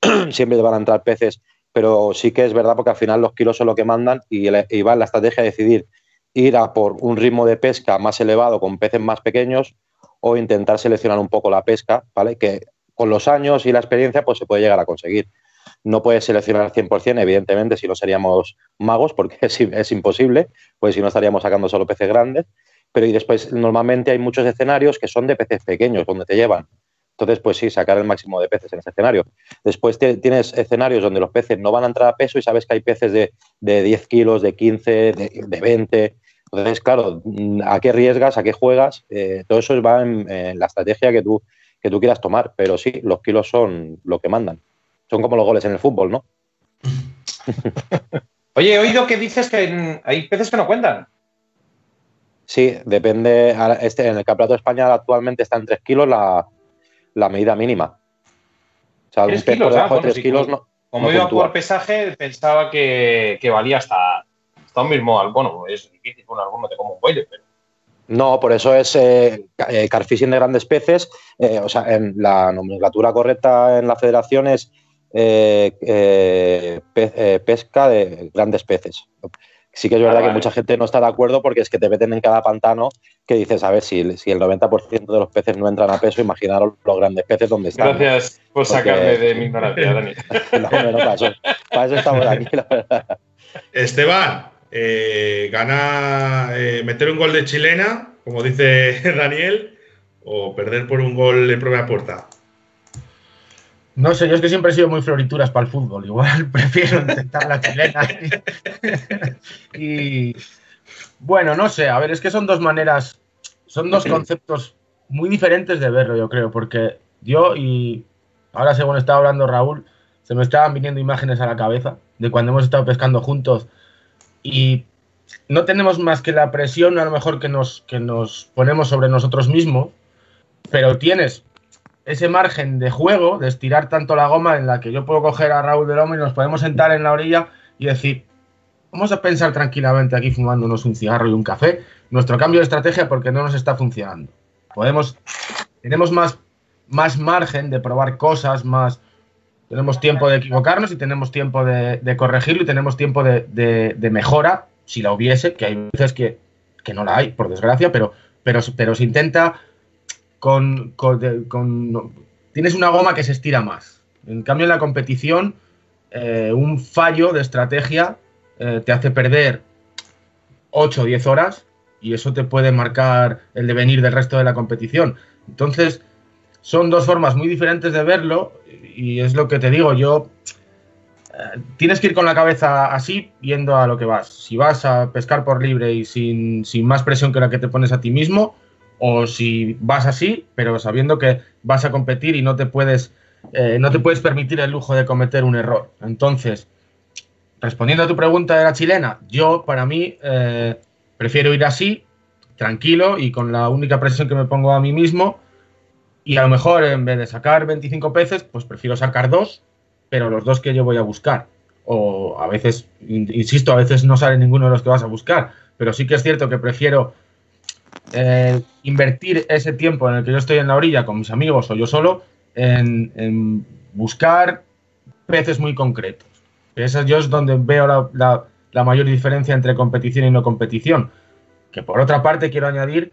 siempre van a entrar peces, pero sí que es verdad porque al final los kilos son lo que mandan y, va en la estrategia de decidir ir a por un ritmo de pesca más elevado con peces más pequeños o intentar seleccionar un poco la pesca, ¿vale? Que con los años y la experiencia pues se puede llegar a conseguir. No puedes seleccionar al 100%, evidentemente, si no seríamos magos, porque es, es imposible, pues si no estaríamos sacando solo peces grandes, pero y después normalmente hay muchos escenarios que son de peces pequeños, donde te llevan. Entonces, pues sí, sacar el máximo de peces en ese escenario. Después tienes escenarios donde los peces no van a entrar a peso y sabes que hay peces de, 10 kilos, de 15, de, 20. Entonces, claro, ¿a qué arriesgas? ¿A qué juegas? Eh, todo eso va en, la estrategia que tú, que tú quieras tomar. Pero sí, los kilos son lo que mandan. Son como los goles en el fútbol, ¿no? Oye, he oído que dices que hay peces que no cuentan. Sí, depende. Este, en el Campeonato de España actualmente está en 3 kilos la, medida mínima. O sea, un por debajo de 3 kilos no. Como iba por pesaje, pensaba que, valía hasta, hasta, un mismo. Bueno, es difícil con alguno te como un cuello, pero. No, por eso es eh, eh carfishing de grandes peces. Eh, o sea, en la nomenclatura correcta en la federación es eh, pesca de grandes peces. Sí que es verdad que mucha gente no está de acuerdo porque es que te meten en cada pantano que dices, a ver, si, si el 90% de los peces no entran a peso, imaginaros los grandes peces donde están. Gracias por sacarme de mi ignorancia, Dani. no, no, para, eso, para eso estamos aquí, la verdad. Esteban, eh, gana eh, meter un gol de chilena, como dice Daniel, o perder por un gol en propia puerta. No sé, yo es que siempre he sido muy florituras para el fútbol. Igual prefiero intentar la chilena. y bueno, no sé, a ver, es que son dos maneras, son dos conceptos muy diferentes de verlo, yo creo, porque yo y ahora según estaba hablando Raúl, se me estaban viniendo imágenes a la cabeza de cuando hemos estado pescando juntos y no tenemos más que la presión a lo mejor que nos, que nos ponemos sobre nosotros mismos, pero tienes ese margen de juego, de estirar tanto la goma en la que yo puedo coger a Raúl de Lomo y nos podemos sentar en la orilla y decir, vamos a pensar tranquilamente aquí fumándonos un cigarro y un café, nuestro cambio de estrategia porque no nos está funcionando. Podemos, tenemos más, más margen de probar cosas, más, tenemos tiempo de equivocarnos y tenemos tiempo de, corregirlo y tenemos tiempo de, mejora, si la hubiese, que hay veces que, no la hay, por desgracia, pero, pero, pero se intenta con, Tienes una goma que se estira más. En cambio, en la competición, eh, un fallo de estrategia eh, te hace perder 8 o 10 horas y eso te puede marcar el devenir del resto de la competición. Entonces, son dos formas muy diferentes de verlo y es lo que te digo, yo eh, tienes que ir con la cabeza así yendo a lo que vas. Si vas a pescar por libre y sin, más presión que la que te pones a ti mismo, o si vas así, pero sabiendo que vas a competir y no te puedes, eh, no te puedes permitir el lujo de cometer un error. Entonces, respondiendo a tu pregunta de la chilena, yo para mí eh, prefiero ir así, tranquilo y con la única presión que me pongo a mí mismo y a lo mejor en vez de sacar 25 peces, pues prefiero sacar dos, pero los dos que yo voy a buscar. O a veces, insisto, a veces no sale ninguno de los que vas a buscar, pero sí que es cierto que prefiero eh, invertir ese tiempo en el que yo estoy en la orilla con mis amigos o yo solo en, buscar peces muy concretos. Eso yo es donde veo la, la mayor diferencia entre competición y no competición. Que por otra parte quiero añadir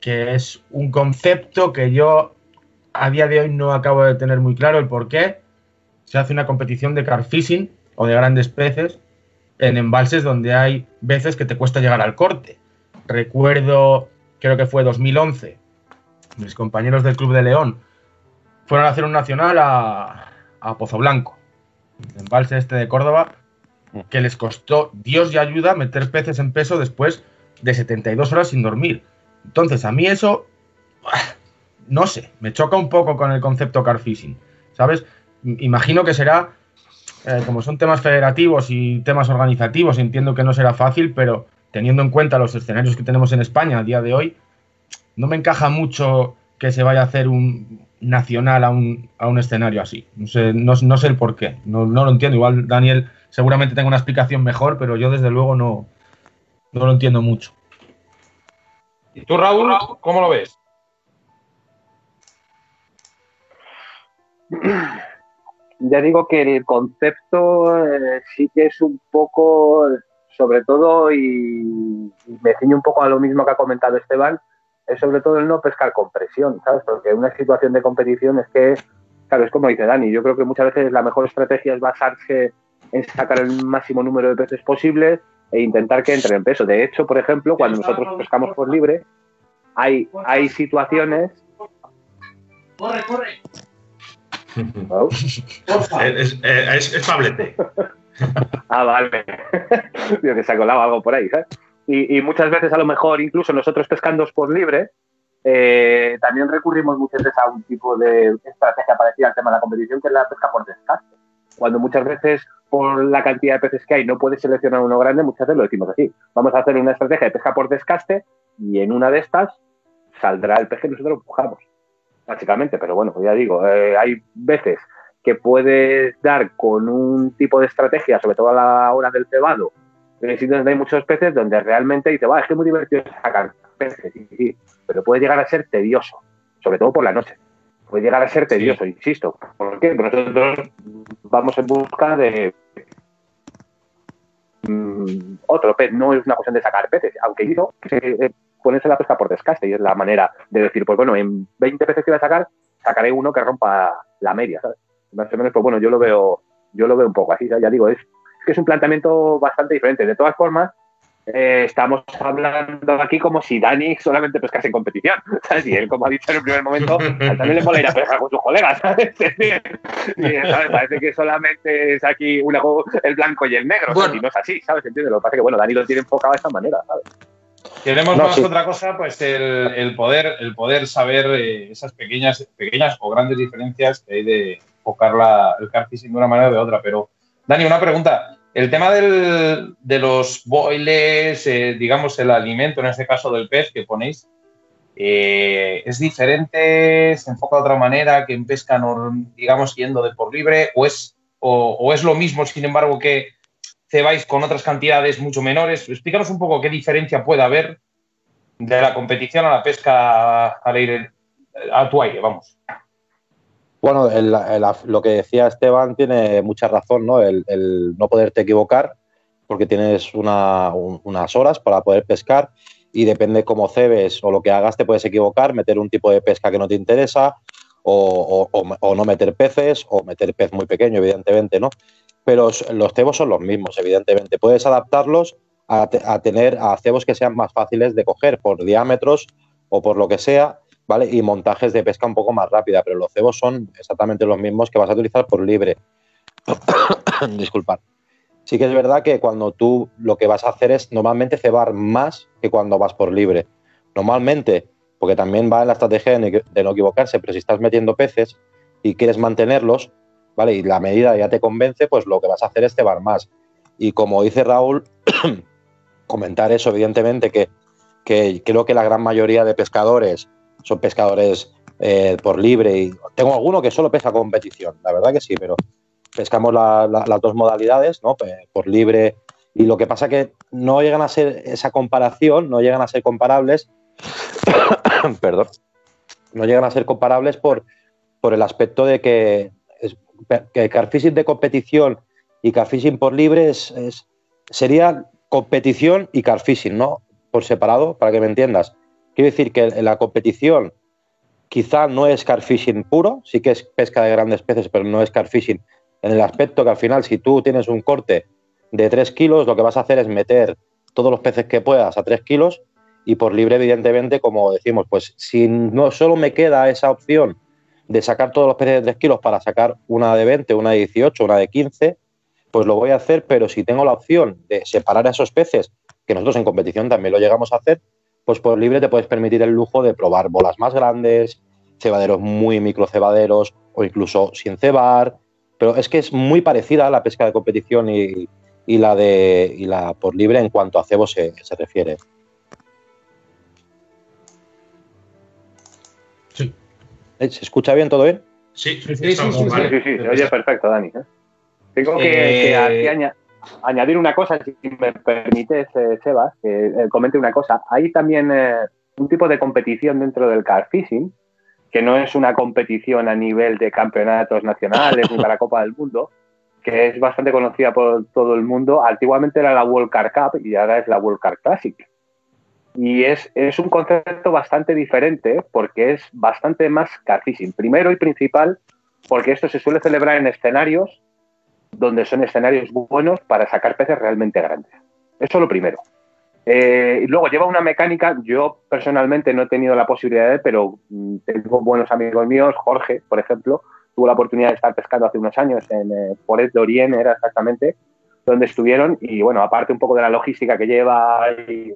que es un concepto que yo a día de hoy no acabo de tener muy claro el por qué se hace una competición de car fishing o de grandes peces en embalses donde hay veces que te cuesta llegar al corte. Recuerdo, creo que fue 2011, mis compañeros del Club de León fueron a hacer un nacional a, a Pozo Blanco, el embalse este de Córdoba, que les costó Dios y ayuda meter peces en peso después de 72 horas sin dormir. Entonces, a mí eso no sé, me choca un poco con el concepto car fishing, ¿sabes? Imagino que será, eh, como son temas federativos y temas organizativos, entiendo que no será fácil, pero teniendo en cuenta los escenarios que tenemos en España a día de hoy, no me encaja mucho que se vaya a hacer un nacional a un, a un escenario así. No sé, no, sé el por qué, no, no, lo entiendo. Igual Daniel seguramente tenga una explicación mejor, pero yo desde luego no, no lo entiendo mucho. ¿Y tú, Raúl, cómo lo ves? ya digo que el concepto eh, sí que es un poco, sobre todo, y, me ciño un poco a lo mismo que ha comentado Esteban, es sobre todo el no pescar con presión, ¿sabes? Porque una situación de competición es que, claro, es como dice Dani, yo creo que muchas veces la mejor estrategia es basarse en sacar el máximo número de peces posible e intentar que entre en peso. De hecho, por ejemplo, cuando nosotros pescamos por libre, hay, hay situaciones... Corre, corre es, es, es ah, vale. Digo que se ha colado algo por ahí, ¿sabes? Y, muchas veces, a lo mejor, incluso nosotros pescando por libre, eh, también recurrimos muchas veces a un tipo de estrategia parecida al tema de la competición, que es la pesca por descarte. Cuando muchas veces, por la cantidad de peces que hay, no puedes seleccionar uno grande, muchas veces lo decimos así. Vamos a hacer una estrategia de pesca por descaste y en una de estas saldrá el pez que nosotros empujamos básicamente, pero bueno, ya digo, eh, hay veces que puedes dar con un tipo de estrategia, sobre todo a la hora del cebado, en sitios donde hay muchos peces, donde realmente dice, va, es que es muy divertido sacar peces, sí, sí, pero puede llegar a ser tedioso, sobre todo por la noche. Puede llegar a ser tedioso, insisto. ¿Por qué? Porque nosotros vamos en busca de mm, otro pez, no es una cuestión de sacar peces, aunque yo ponerse la pesca por descaste y es la manera de decir, pues bueno, en 20 peces que voy a sacar, sacaré uno que rompa la media, ¿sabes? Más o menos, pues bueno, yo lo veo, yo lo veo un poco así, ya digo, es, que es un planteamiento bastante diferente. De todas formas, eh, estamos hablando aquí como si Dani solamente pescase en competición. ¿sabes? Y él, como ha dicho en el primer momento, también le mola ir a pescar con sus colegas. ¿sabes? Parece que solamente es aquí una, el blanco y el negro. Y no es así, ¿sabes? ¿Entiendes? Lo que pasa es que, bueno, Dani lo tiene enfocado de esta manera, ¿sabes? Queremos más otra cosa, pues el, poder, el poder saber eh, esas pequeñas, pequeñas o grandes diferencias que hay de enfocar la, el carfishing de una manera o de otra. Pero, Dani, una pregunta. El tema de los boiles, eh, digamos, el alimento, en este caso del pez que ponéis, eh, ¿es diferente? ¿Se enfoca de otra manera que en pesca, digamos, yendo de por libre? ¿O es, o, es lo mismo, sin embargo, que cebáis con otras cantidades mucho menores? Explícanos un poco qué diferencia puede haber de la competición a la pesca al aire, a tu aire, vamos. Bueno, lo que decía Esteban tiene mucha razón, ¿no? El, no poderte equivocar, porque tienes unas horas para poder pescar y depende cómo cebes o lo que hagas, te puedes equivocar, meter un tipo de pesca que no te interesa o, no meter peces o meter pez muy pequeño, evidentemente, ¿no? Pero los cebos son los mismos, evidentemente. Puedes adaptarlos a, a tener a cebos que sean más fáciles de coger por diámetros o por lo que sea ¿vale? Y montajes de pesca un poco más rápida, pero los cebos son exactamente los mismos que vas a utilizar por libre. Disculpad. Sí que es verdad que cuando tú lo que vas a hacer es normalmente cebar más que cuando vas por libre. Normalmente, porque también va en la estrategia de no equivocarse, pero si estás metiendo peces y quieres mantenerlos, ¿vale? Y la medida ya te convence, pues lo que vas a hacer es cebar más. Y como dice Raúl, comentar eso, evidentemente, que, que creo que la gran mayoría de pescadores son pescadores eh, por libre. Y tengo alguno que solo pesca competición, la verdad que sí, pero pescamos las dos modalidades, ¿no? Por libre. Y lo que pasa que no llegan a ser esa comparación, no llegan a ser comparables, perdón, no llegan a ser comparables por, por el aspecto de que, es, que carfishing de competición y carfishing por libre sería competición y carfishing, ¿no? Por separado, para que me entiendas. Quiero decir que la competición quizá no es carfishing puro, sí que es pesca de grandes peces, pero no es carfishing en el aspecto que al final si tú tienes un corte de 3 kilos, lo que vas a hacer es meter todos los peces que puedas a 3 kilos y por libre, evidentemente, como decimos, pues si no solo me queda esa opción de sacar todos los peces de 3 kilos para sacar una de 20, una de 18, una de 15, pues lo voy a hacer, pero si tengo la opción de separar a esos peces, que nosotros en competición también lo llegamos a hacer, pues por libre te puedes permitir el lujo de probar bolas más grandes, cebaderos muy microcebaderos o incluso sin cebar. Pero es que es muy parecida a la pesca de competición y, la de la por libre en cuanto a cebo se, refiere. Sí. ¿Eh? ¿Se escucha bien todo bien? Sí, sí, sí, sí, oye perfecto, Dani. ¿eh? Tengo que, eh, añadir una cosa, si me permites, eh, Sebas, que eh, comente una cosa. Hay también eh, un tipo de competición dentro del car fishing, que no es una competición a nivel de campeonatos nacionales ni para Copa del Mundo, que es bastante conocida por todo el mundo. Antiguamente era la World Car Cup y ahora es la World Car Classic. Y es, es un concepto bastante diferente porque es bastante más car fishing. Primero y principal, porque esto se suele celebrar en escenarios donde son escenarios buenos para sacar peces realmente grandes. Eso es lo primero. Eh, y luego lleva una mecánica, yo personalmente no he tenido la posibilidad de, pero mm, tengo buenos amigos míos, Jorge, por ejemplo, tuvo la oportunidad de estar pescando hace unos años en eh, Forest de era exactamente, donde estuvieron, y bueno, aparte un poco de la logística que lleva, y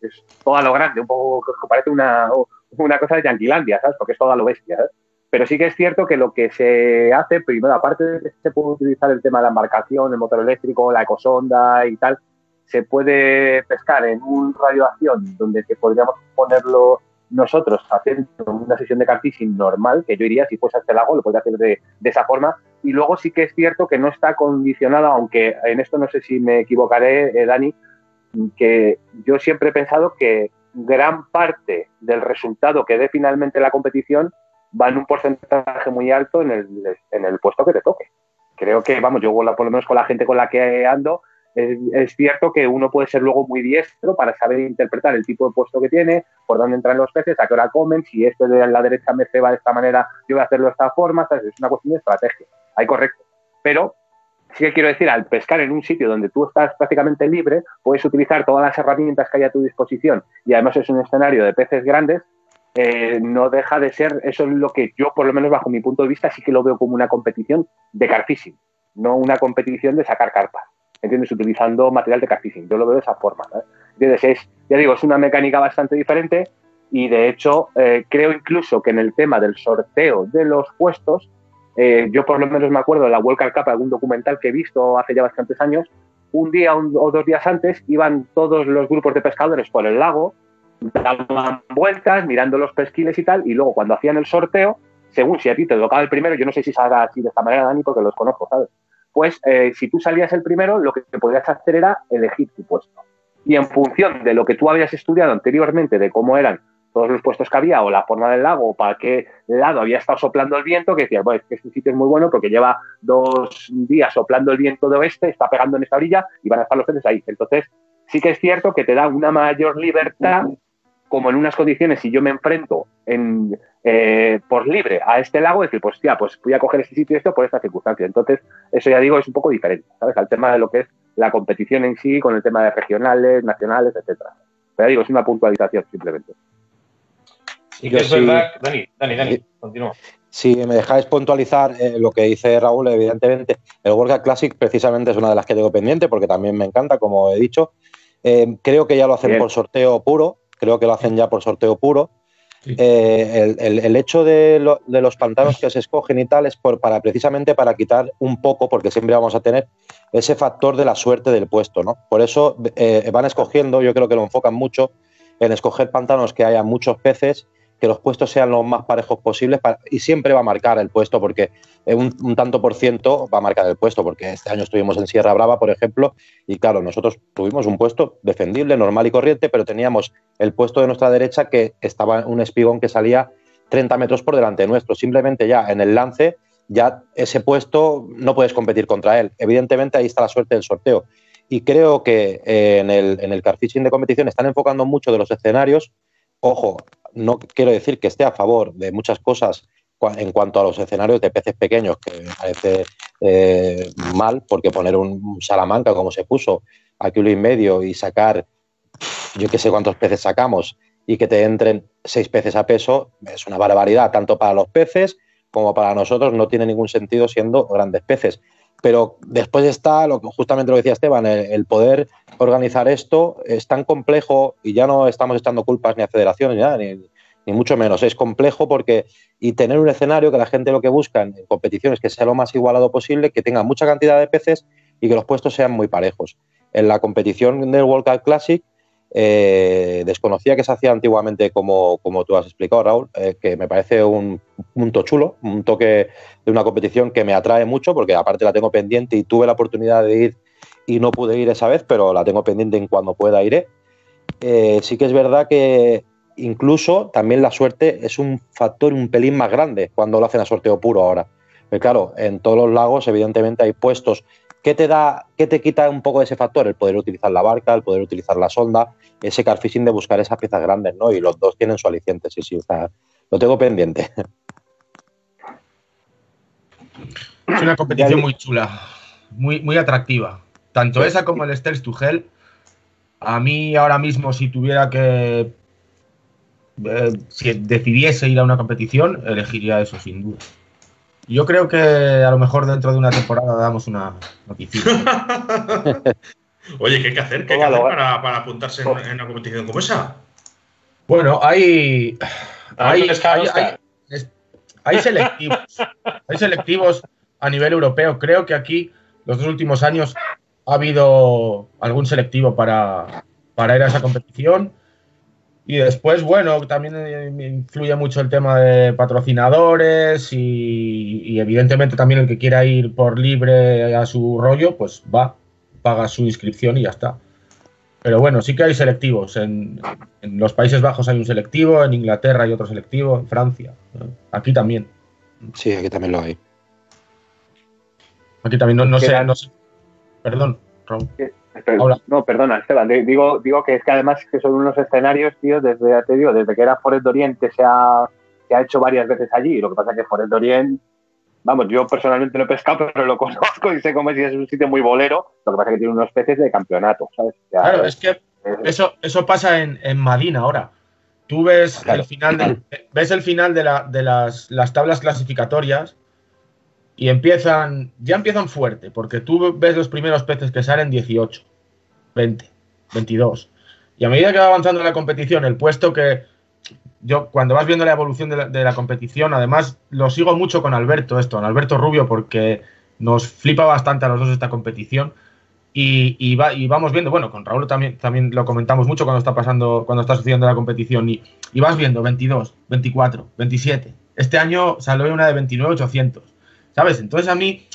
es todo a lo grande, un poco, parece una, una cosa de Yanquilandia, ¿sabes? Porque es todo a lo bestia, ¿sabes? Pero sí que es cierto que lo que se hace, primero, aparte de que se puede utilizar el tema de la embarcación, el motor eléctrico, la ecosonda y tal, se puede pescar en un radio de acción donde podríamos ponerlo nosotros haciendo una sesión de carfishing normal, que yo iría si fuese a este lago, lo podría hacer de, esa forma. Y luego sí que es cierto que no está condicionado, aunque en esto no sé si me equivocaré, eh, Dani, que yo siempre he pensado que gran parte del resultado que dé finalmente la competición va en un porcentaje muy alto en el, en el puesto que te toque. Creo que, vamos, yo por lo menos con la gente con la que ando, es, cierto que uno puede ser luego muy diestro para saber interpretar el tipo de puesto que tiene, por dónde entran los peces, a qué hora comen, si este de la derecha me ceba de esta manera, yo voy a hacerlo de esta forma, es una cuestión de estrategia, hay correcto. Pero sí que quiero decir, al pescar en un sitio donde tú estás prácticamente libre, puedes utilizar todas las herramientas que hay a tu disposición y además es un escenario de peces grandes, eh, no deja de ser, eso es lo que yo, por lo menos bajo mi punto de vista, sí que lo veo como una competición de carfishing, no una competición de sacar carpas, ¿entiendes? Utilizando material de carfishing, yo lo veo de esa forma, ya digo, es una mecánica bastante diferente y de hecho eh, creo incluso que en el tema del sorteo de los puestos, eh, yo por lo menos me acuerdo de la World Cup, algún documental que he visto hace ya bastantes años, un día o dos días antes iban todos los grupos de pescadores por el lago, daban vueltas, mirando los pesquiles y tal, y luego cuando hacían el sorteo, según si a ti te tocaba el primero, yo no sé si se haga así de esta manera, Dani, porque los conozco, ¿sabes? Pues eh, si tú salías el primero, lo que podías hacer era elegir tu puesto. Y en función de lo que tú habías estudiado anteriormente, de cómo eran todos los puestos que había o la forma del lago o para qué lado había estado soplando el viento, que decía, bueno, este sitio es muy bueno porque lleva dos días soplando el viento de oeste, está pegando en esta orilla y van a estar los peces ahí. Entonces, sí que es cierto que te da una mayor libertad, como en unas condiciones, si yo me enfrento en, eh, por libre a este lago, decir, pues ya, pues voy a coger este sitio y esto por esta circunstancia. Entonces, eso ya digo, es un poco diferente, ¿sabes? Al tema de lo que es la competición en sí, con el tema de regionales, nacionales, etcétera. Pero digo, es una puntualización simplemente. Y que es verdad, Dani, Dani, Dani, continúa. Si me dejáis puntualizar eh, lo que dice Raúl, evidentemente, el World Cup Classic precisamente es una de las que tengo pendiente porque también me encanta, como he dicho. Eh, creo que ya lo hacen Bien. por sorteo puro, creo que lo hacen ya por sorteo puro. Eh, el, el- el hecho de, lo- de los pantanos que se escogen y tal es por, para precisamente para quitar un poco, porque siempre vamos a tener ese factor de la suerte del puesto, ¿no? Por eso eh, van escogiendo, yo creo que lo enfocan mucho en escoger pantanos que haya muchos peces, que los puestos sean los más parejos posibles y siempre va a marcar el puesto, porque eh, un, tanto por ciento va a marcar el puesto, porque este año estuvimos en Sierra Brava, por ejemplo, y claro, nosotros tuvimos un puesto defendible, normal y corriente, pero teníamos el puesto de nuestra derecha que estaba un espigón que salía 30 metros por delante nuestro. Simplemente ya en el lance, ya ese puesto no puedes competir contra él. Evidentemente ahí está la suerte del sorteo. Y creo que eh, en el, en el carfishing de competición están enfocando mucho de los escenarios. Ojo, no quiero decir que esté a favor de muchas cosas en cuanto a los escenarios de peces pequeños, que me parece eh, mal, porque poner un, Salamanca como se puso a kilo y medio y sacar yo que sé cuántos peces sacamos y que te entren seis peces a peso es una barbaridad, tanto para los peces como para nosotros no tiene ningún sentido siendo grandes peces. Pero después está lo que justamente lo decía Esteban, el, poder organizar esto es tan complejo y ya no estamos echando culpas ni a federaciones ni ni, ni mucho menos. Es complejo porque y tener un escenario que la gente lo que busca en competiciones que sea lo más igualado posible, que tenga mucha cantidad de peces y que los puestos sean muy parejos. En la competición del World Cup Classic eh, desconocía que se hacía antiguamente como, como tú has explicado, Raúl, eh, que me parece un punto chulo, un toque de una competición que me atrae mucho, porque aparte la tengo pendiente y tuve la oportunidad de ir y no pude ir esa vez, pero la tengo pendiente en cuando pueda iré. Eh, sí que es verdad que incluso también la suerte es un factor un pelín más grande cuando lo hacen a sorteo puro ahora. Pero claro, en todos los lagos evidentemente hay puestos ¿Qué te da, qué te quita un poco de ese factor? El poder utilizar la barca, el poder utilizar la sonda, ese carfishing de buscar esas piezas grandes, ¿no? Y los dos tienen su aliciente, sí, sí, o sea, lo tengo pendiente. Es una competición muy chula, muy, muy atractiva. Tanto esa como el Stels Tuchel. A mí ahora mismo, si tuviera que. eh, si decidiese ir a una competición, elegiría eso, sin duda. Yo creo que a lo mejor dentro de una temporada damos una noticia. Oye, ¿qué hay que hacer? ¿Qué hay que hacer para, para apuntarse en, en una competición como esa? Bueno, hay. Hay, ¿Dónde está hay, hay- hay selectivos. hay selectivos a nivel europeo. Creo que aquí, los dos últimos años, ha habido algún selectivo para, para ir a esa competición. Y después, bueno, también eh, influye mucho el tema de patrocinadores y, y evidentemente también el que quiera ir por libre a su rollo, pues va, paga su inscripción y ya está. Pero bueno, sí que hay selectivos. En, en los Países Bajos hay un selectivo, en Inglaterra hay otro selectivo, en Francia. ¿no? Aquí también. Sí, aquí también lo hay. Aquí también, no, no sé, no sé. Perdón, Raúl. Hola. no, perdona, Esteban. di- Digo, digo que es que además que son unos escenarios, tío, desde, ya te digo, desde que era Forest de Orient que se ha, se ha hecho varias veces allí. Lo que pasa es que Forest de Orient vamos, yo personalmente lo he pescado, pero lo conozco y sé cómo es y es un sitio muy bolero. Lo que pasa es que tiene unos peces de campeonato, ¿sabes? claro, es que eso, eso pasa en, en Madina ahora. Tú ves el final de, ves el final de, la, de las, las, tablas clasificatorias y empiezan, ya empiezan fuerte, porque tú ves los primeros peces que salen 18, 20, 22. Y a medida que va avanzando la competición, el puesto que yo cuando vas viendo la evolución de la, competición, además lo sigo mucho con Alberto, esto, con Alberto Rubio, porque nos flipa bastante a los dos esta competición. Y, y, va, y, vamos viendo, bueno, con Raúl también, también lo comentamos mucho cuando está pasando, cuando está sucediendo la competición. Y, y vas viendo 22, 24, 27. Este año salió una de 29,800. ¿Sabes? Entonces a mí,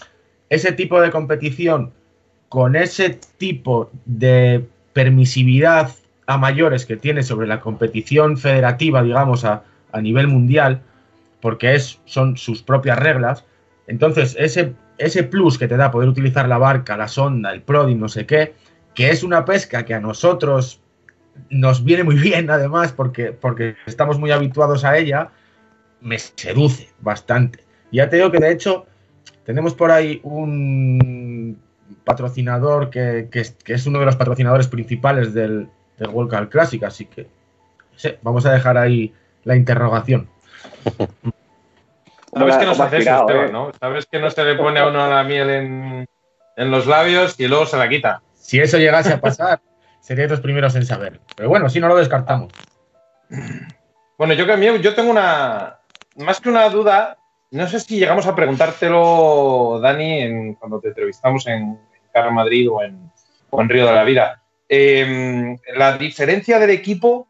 ese tipo de competición, con ese tipo de permisividad a mayores que tiene sobre la competición federativa, digamos, a, a nivel mundial, porque es, son sus propias reglas, entonces ese ese plus que te da poder utilizar la barca, la sonda, el prodi, no sé qué, que es una pesca que a nosotros nos viene muy bien además porque, porque estamos muy habituados a ella, me seduce bastante. Ya te digo que de hecho tenemos por ahí un patrocinador que, que, es, que es, uno de los patrocinadores principales del, del World Cup Classic, así que sí, vamos a dejar ahí la interrogación. Sabes que no se hace eso, Esteban, ¿no? Sabes que no se le pone a uno la miel en, en, los labios y luego se la quita. Si eso llegase a pasar, seríais los primeros en saber. Pero bueno, si no lo descartamos. Bueno, yo, yo tengo una. Más que una duda, no sé si llegamos a preguntártelo, Dani, cuando te entrevistamos en, Carro Madrid o en, Río de la Vida. Eh, la diferencia del equipo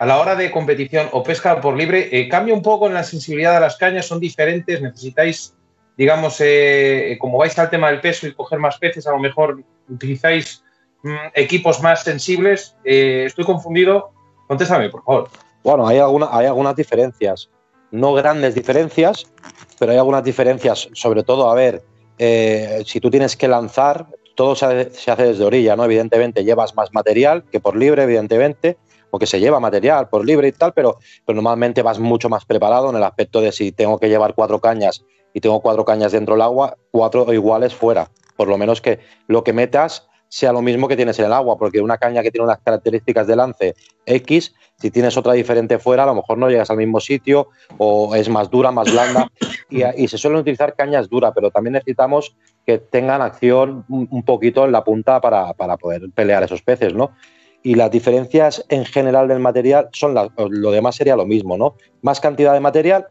a la hora de competición o pesca por libre, eh, cambia un poco en la sensibilidad de las cañas, son diferentes, necesitáis, digamos, eh, como vais al tema del peso y coger más peces, a lo mejor utilizáis mm, equipos más sensibles. Eh, ¿Estoy confundido? Contéstame, por favor. Bueno, hay, hay algunas diferencias, no grandes diferencias, pero hay algunas diferencias, sobre todo, a ver, eh, si tú tienes que lanzar, todo se hace, desde orilla, ¿no? Evidentemente llevas más material que por libre, evidentemente, porque se lleva material por libre y tal, pero, pero normalmente vas mucho más preparado en el aspecto de si tengo que llevar cuatro cañas y tengo cuatro cañas dentro del agua, cuatro iguales fuera. Por lo menos que lo que metas sea lo mismo que tienes en el agua, porque una caña que tiene unas características de lance X, si tienes otra diferente fuera, a lo mejor no llegas al mismo sitio o es más dura, más blanda. Y, se suelen utilizar cañas duras, pero también necesitamos que tengan acción un, poquito en la punta para, para poder pelear esos peces, ¿no? y las diferencias en general del material son lo demás sería lo mismo, ¿no? Más cantidad de material,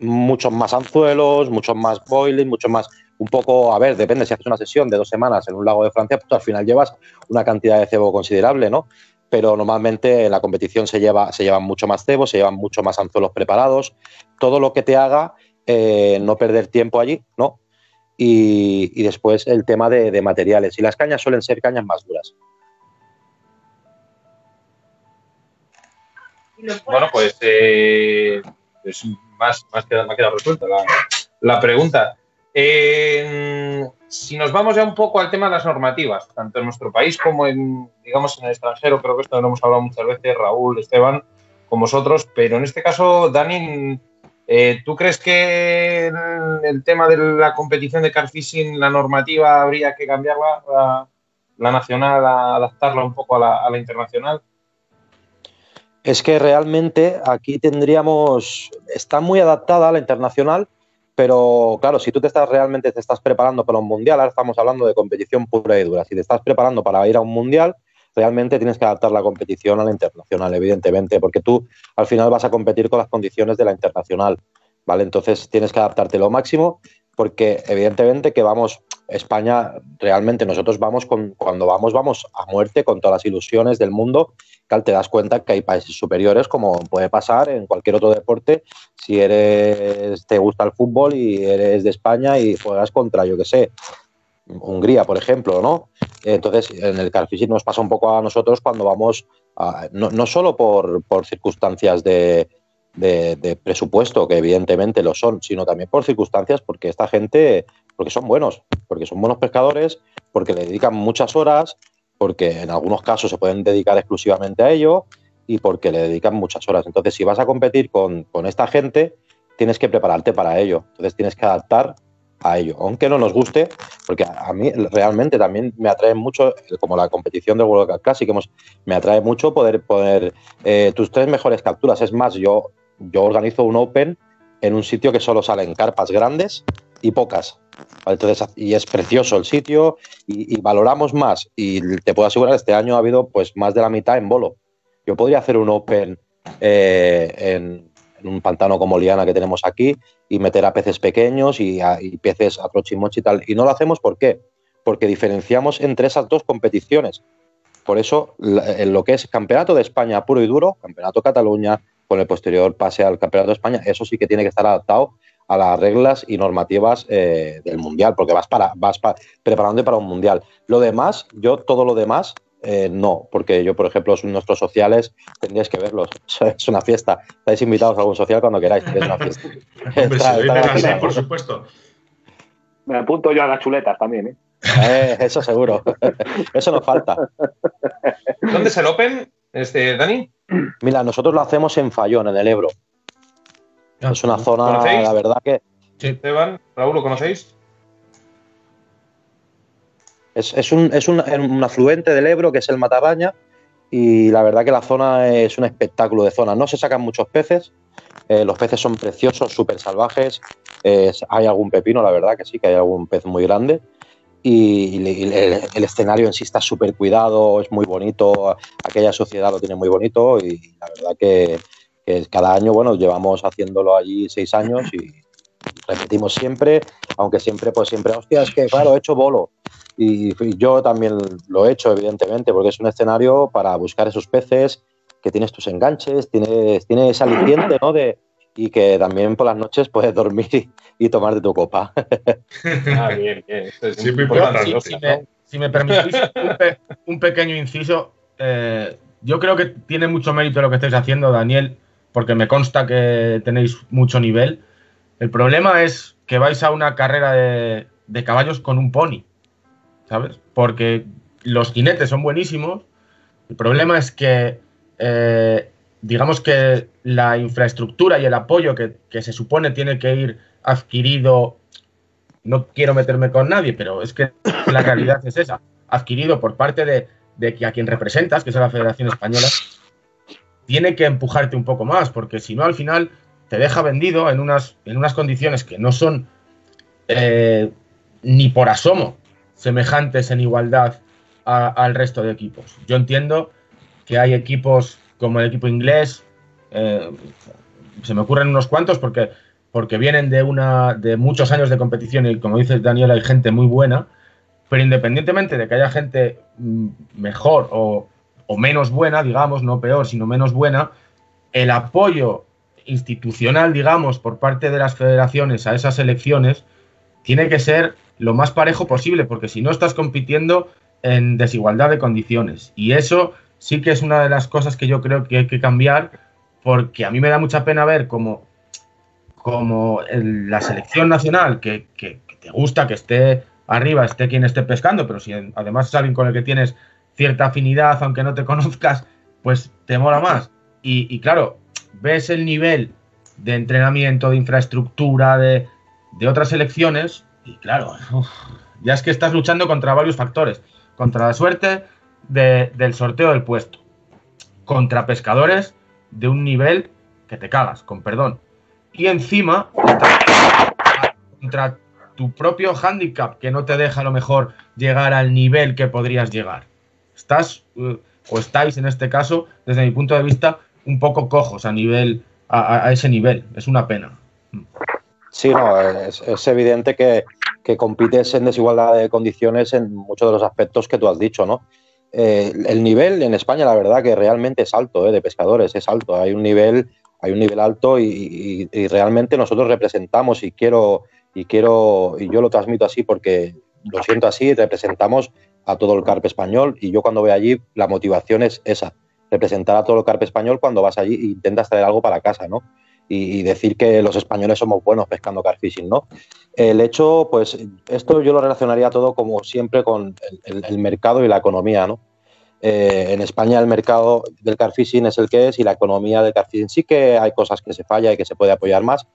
muchos más anzuelos, muchos más boiling, mucho más, un poco, a ver, depende, si haces una sesión de dos semanas en un lago de Francia, pues al final llevas una cantidad de cebo considerable, ¿no? Pero normalmente en la competición se, lleva, se llevan mucho más cebo, se llevan mucho más anzuelos preparados, todo lo que te haga eh, no perder tiempo allí, ¿no? Y, y después el tema de, de materiales. Y las cañas suelen ser cañas más duras. Bueno, pues, eh, pues más, más queda, me ha quedado resuelta la, la pregunta. Si nos vamos ya un poco al tema de las normativas, tanto en nuestro país como en, digamos, en el extranjero, creo que esto lo hemos hablado muchas veces, Raúl, Esteban, con vosotros, pero en este caso, Dani, eh, ¿tú crees que el, tema de la competición de carfishing, la normativa, habría que cambiarla, la, nacional, adaptarla un poco a la internacional? es que realmente aquí tendríamos, está muy adaptada a la internacional, pero claro, si tú te estás realmente te estás preparando para un mundial, ahora estamos hablando de competición pura y dura, si te estás preparando para ir a un mundial, realmente tienes que adaptar la competición a la internacional, evidentemente, porque tú al final vas a competir con las condiciones de la internacional, ¿vale? Entonces tienes que adaptarte lo máximo, porque evidentemente que vamos, España, realmente nosotros vamos con, cuando vamos, vamos a muerte con todas las ilusiones del mundo te das cuenta que hay países superiores, como puede pasar en cualquier otro deporte, si eres te gusta el fútbol y eres de España y juegas contra, yo que sé, Hungría, por ejemplo, ¿no? Entonces, en el carfishing nos pasa un poco a nosotros cuando vamos, no, no, solo por, por circunstancias de, de, presupuesto, que evidentemente lo son, sino también por circunstancias porque esta gente, porque son buenos, porque son buenos pescadores, porque le dedican muchas horas, porque en algunos casos se pueden dedicar exclusivamente a ello y porque le dedican muchas horas. Entonces, si vas a competir con, con esta gente, tienes que prepararte para ello. Entonces tienes que adaptar a ello. Aunque no nos guste, porque a mí realmente también me atrae mucho, como la competición del World Cup Classic, me atrae mucho poder poner eh, tus tres mejores capturas. Es más, yo, yo organizo un Open en un sitio que solo salen carpas grandes y pocas. Entonces, y es precioso el sitio y, valoramos más. Y te puedo asegurar, este año ha habido pues más de la mitad en bolo. Yo podría hacer un Open eh, en, un pantano como Liana que tenemos aquí y meter a peces pequeños y, a, peces a trochimochi y tal. Y no lo hacemos ¿por qué? Porque diferenciamos entre esas dos competiciones. Por eso, en lo que es Campeonato de España puro y duro, Campeonato Cataluña, con el posterior pase al Campeonato de España, eso sí que tiene que estar adaptado a las reglas y normativas eh, del mundial, porque vas para vas preparándote para un mundial. Lo demás, yo todo lo demás eh, no, porque yo, por ejemplo, nuestros sociales tendríais que verlos. Es una fiesta. Estáis invitados a algún social cuando queráis, es una fiesta. por supuesto. Me apunto yo a las chuletas también, ¿eh? eh eso seguro. eso nos falta. ¿Dónde es el Open, este, Dani? Mira, nosotros lo hacemos en Fallón, en el Ebro. Es una zona, la verdad que. Sí. Esteban, Raúl, ¿lo conocéis? Es, un, es un, afluente del Ebro que es el Matarraña y la verdad que la zona es un espectáculo de zona. No se sacan muchos peces, eh, los peces son preciosos, súper salvajes. hay algún pepino, la verdad que sí, que hay algún pez muy grande. Y, el, escenario en sí está súper cuidado, es muy bonito, aquella sociedad lo tiene muy bonito y la verdad que, que cada año, bueno, llevamos haciéndolo allí seis años y repetimos siempre, aunque siempre, pues siempre, hostia, es que claro, he hecho bolo. Y, yo también lo he hecho, evidentemente, porque es un escenario para buscar esos peces, que tienes tus enganches, tienes, tienes ese aliciente, ¿no? De, y que también por las noches puedes dormir y, tomar de tu copa. Ah, bien, bien. si, me, permitís un, pequeño inciso, eh, yo creo que tiene mucho mérito lo que estáis haciendo, Daniel, porque me consta que tenéis mucho nivel. El problema es que vais a una carrera de, caballos con un pony, ¿sabes? Porque los jinetes son buenísimos. El problema es que, eh, digamos que la infraestructura y el apoyo que, se supone tiene que ir adquirido, no quiero meterme con nadie, pero es que la realidad es esa, adquirido por parte de, a quien representas, que es la Federación Española, tiene que empujarte un poco más, porque si no, al final te deja vendido en unas, en unas condiciones que no son eh, ni por asomo semejantes en igualdad al resto de equipos. Yo entiendo que hay equipos como el equipo inglés, eh, se me ocurren unos cuantos porque, porque vienen de, una, de muchos años de competición y como dices Daniel, hay gente muy buena, pero independientemente de que haya gente mm, mejor o, o menos buena, digamos, no peor, sino menos buena, el apoyo institucional, digamos, por parte de las federaciones a esas elecciones tiene que ser lo más parejo posible, porque si no estás compitiendo en desigualdad de condiciones. Y eso sí que es una de las cosas que yo creo que hay que cambiar, porque a mí me da mucha pena ver como, la selección nacional, que, que, te gusta que esté arriba, esté quien esté pescando, pero si además es alguien con el que tienes cierta afinidad, aunque no te conozcas, pues te mola más. Y, claro, ves el nivel de entrenamiento, de infraestructura, de, otras elecciones, y claro, ya es que estás luchando contra varios factores. Contra la suerte del sorteo del puesto, contra pescadores de un nivel que te cagas, con perdón. Y encima, contra tu propio handicap que no te deja a lo mejor llegar al nivel que podrías llegar estás eh, o estáis en este caso, desde mi punto de vista, un poco cojos a nivel a, ese nivel. Es una pena. Sí, no, es, evidente que, compites en desigualdad de condiciones en muchos de los aspectos que tú has dicho, ¿no? Eh, el nivel en España, la verdad, que realmente es alto, ¿eh? de pescadores, es alto. Hay un nivel, hay un nivel alto y, y, realmente nosotros representamos y quiero, y quiero, y yo lo transmito así porque lo siento así, representamos a todo el carpe español y yo cuando voy allí la motivación es esa, representar a todo el carpe español cuando vas allí e intentas traer algo para casa, ¿no? Y, decir que los españoles somos buenos pescando carfishing, ¿no? El hecho, pues esto yo lo relacionaría todo como siempre con el, mercado y la economía, ¿no? Eh, en España el mercado del carfishing es el que es y la economía del carfishing sí que hay cosas que se falla y que se puede apoyar más,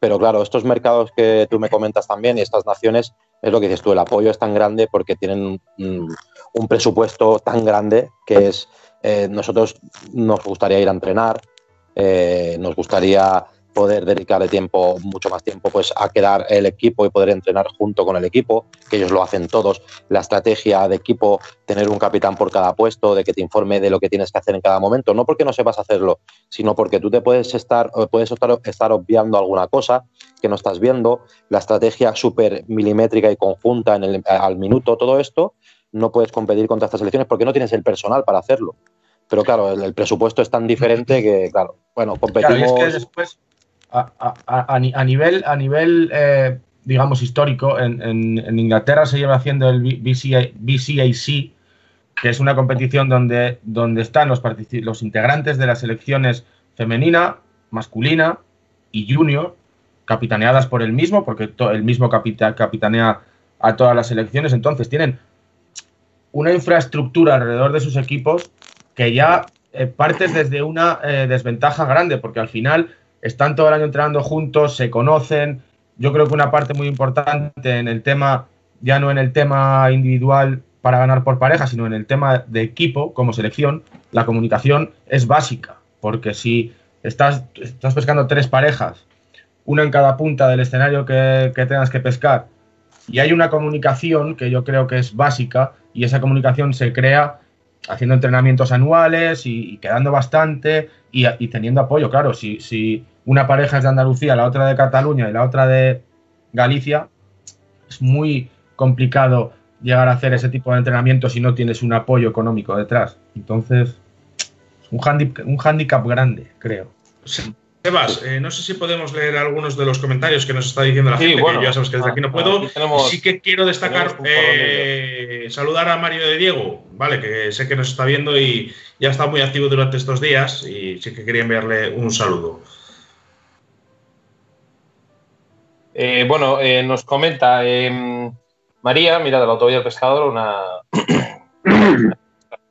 pero claro, estos mercados que tú me comentas también y estas naciones, es lo que dices tú, el apoyo es tan grande porque tienen un, presupuesto tan grande que es, eh, nosotros nos gustaría ir a entrenar, eh, nos gustaría poder dedicarle tiempo, mucho más tiempo, pues a quedar el equipo y poder entrenar junto con el equipo, que ellos lo hacen todos. La estrategia de equipo, tener un capitán por cada puesto, de que te informe de lo que tienes que hacer en cada momento, no porque no sepas hacerlo, sino porque tú te puedes estar, puedes estar, estar obviando alguna cosa que no estás viendo, la estrategia súper milimétrica y conjunta en el, al minuto, todo esto, no puedes competir contra estas selecciones porque no tienes el personal para hacerlo. Pero claro, el, el presupuesto es tan diferente que, claro, bueno, competimos. Claro, es que después, a, a- a- nivel, a nivel eh, digamos, histórico, en, en- Inglaterra se lleva haciendo el BCA, BCAC, que es una competición donde, donde están los, los integrantes de las selecciones femenina, masculina y junior, capitaneadas por el mismo, porque el mismo capita- capitanea a todas las selecciones. Entonces tienen una infraestructura alrededor de sus equipos que ya eh, partes desde una eh, desventaja grande, porque al final están todo el año entrenando juntos, se conocen. Yo creo que una parte muy importante en el tema, ya no en el tema individual para ganar por pareja, sino en el tema de equipo como selección, la comunicación es básica, porque si estás, estás pescando tres parejas, una en cada punta del escenario que, que tengas que pescar, y hay una comunicación que yo creo que es básica, y esa comunicación se crea haciendo entrenamientos anuales y, quedando bastante y, teniendo apoyo. Claro, si, si una pareja es de Andalucía, la otra de Cataluña y la otra de Galicia, es muy complicado llegar a hacer ese tipo de entrenamiento si no tienes un apoyo económico detrás. Entonces, es un, handicap, un handicap grande, creo. Sebas, eh, no sé si podemos leer algunos de los comentarios que nos está diciendo la Sí, gente, bueno. que ya sabes que desde aquí no Ah, puedo. aquí tenemos- sí que quiero destacar, eh, saludar a Mario de Diego, vale, que sé que nos está viendo y ya está muy activo durante estos días y sí que quería enviarle un saludo. Eh, bueno, nos comenta eh, María, mira, de la autovía del pescador, una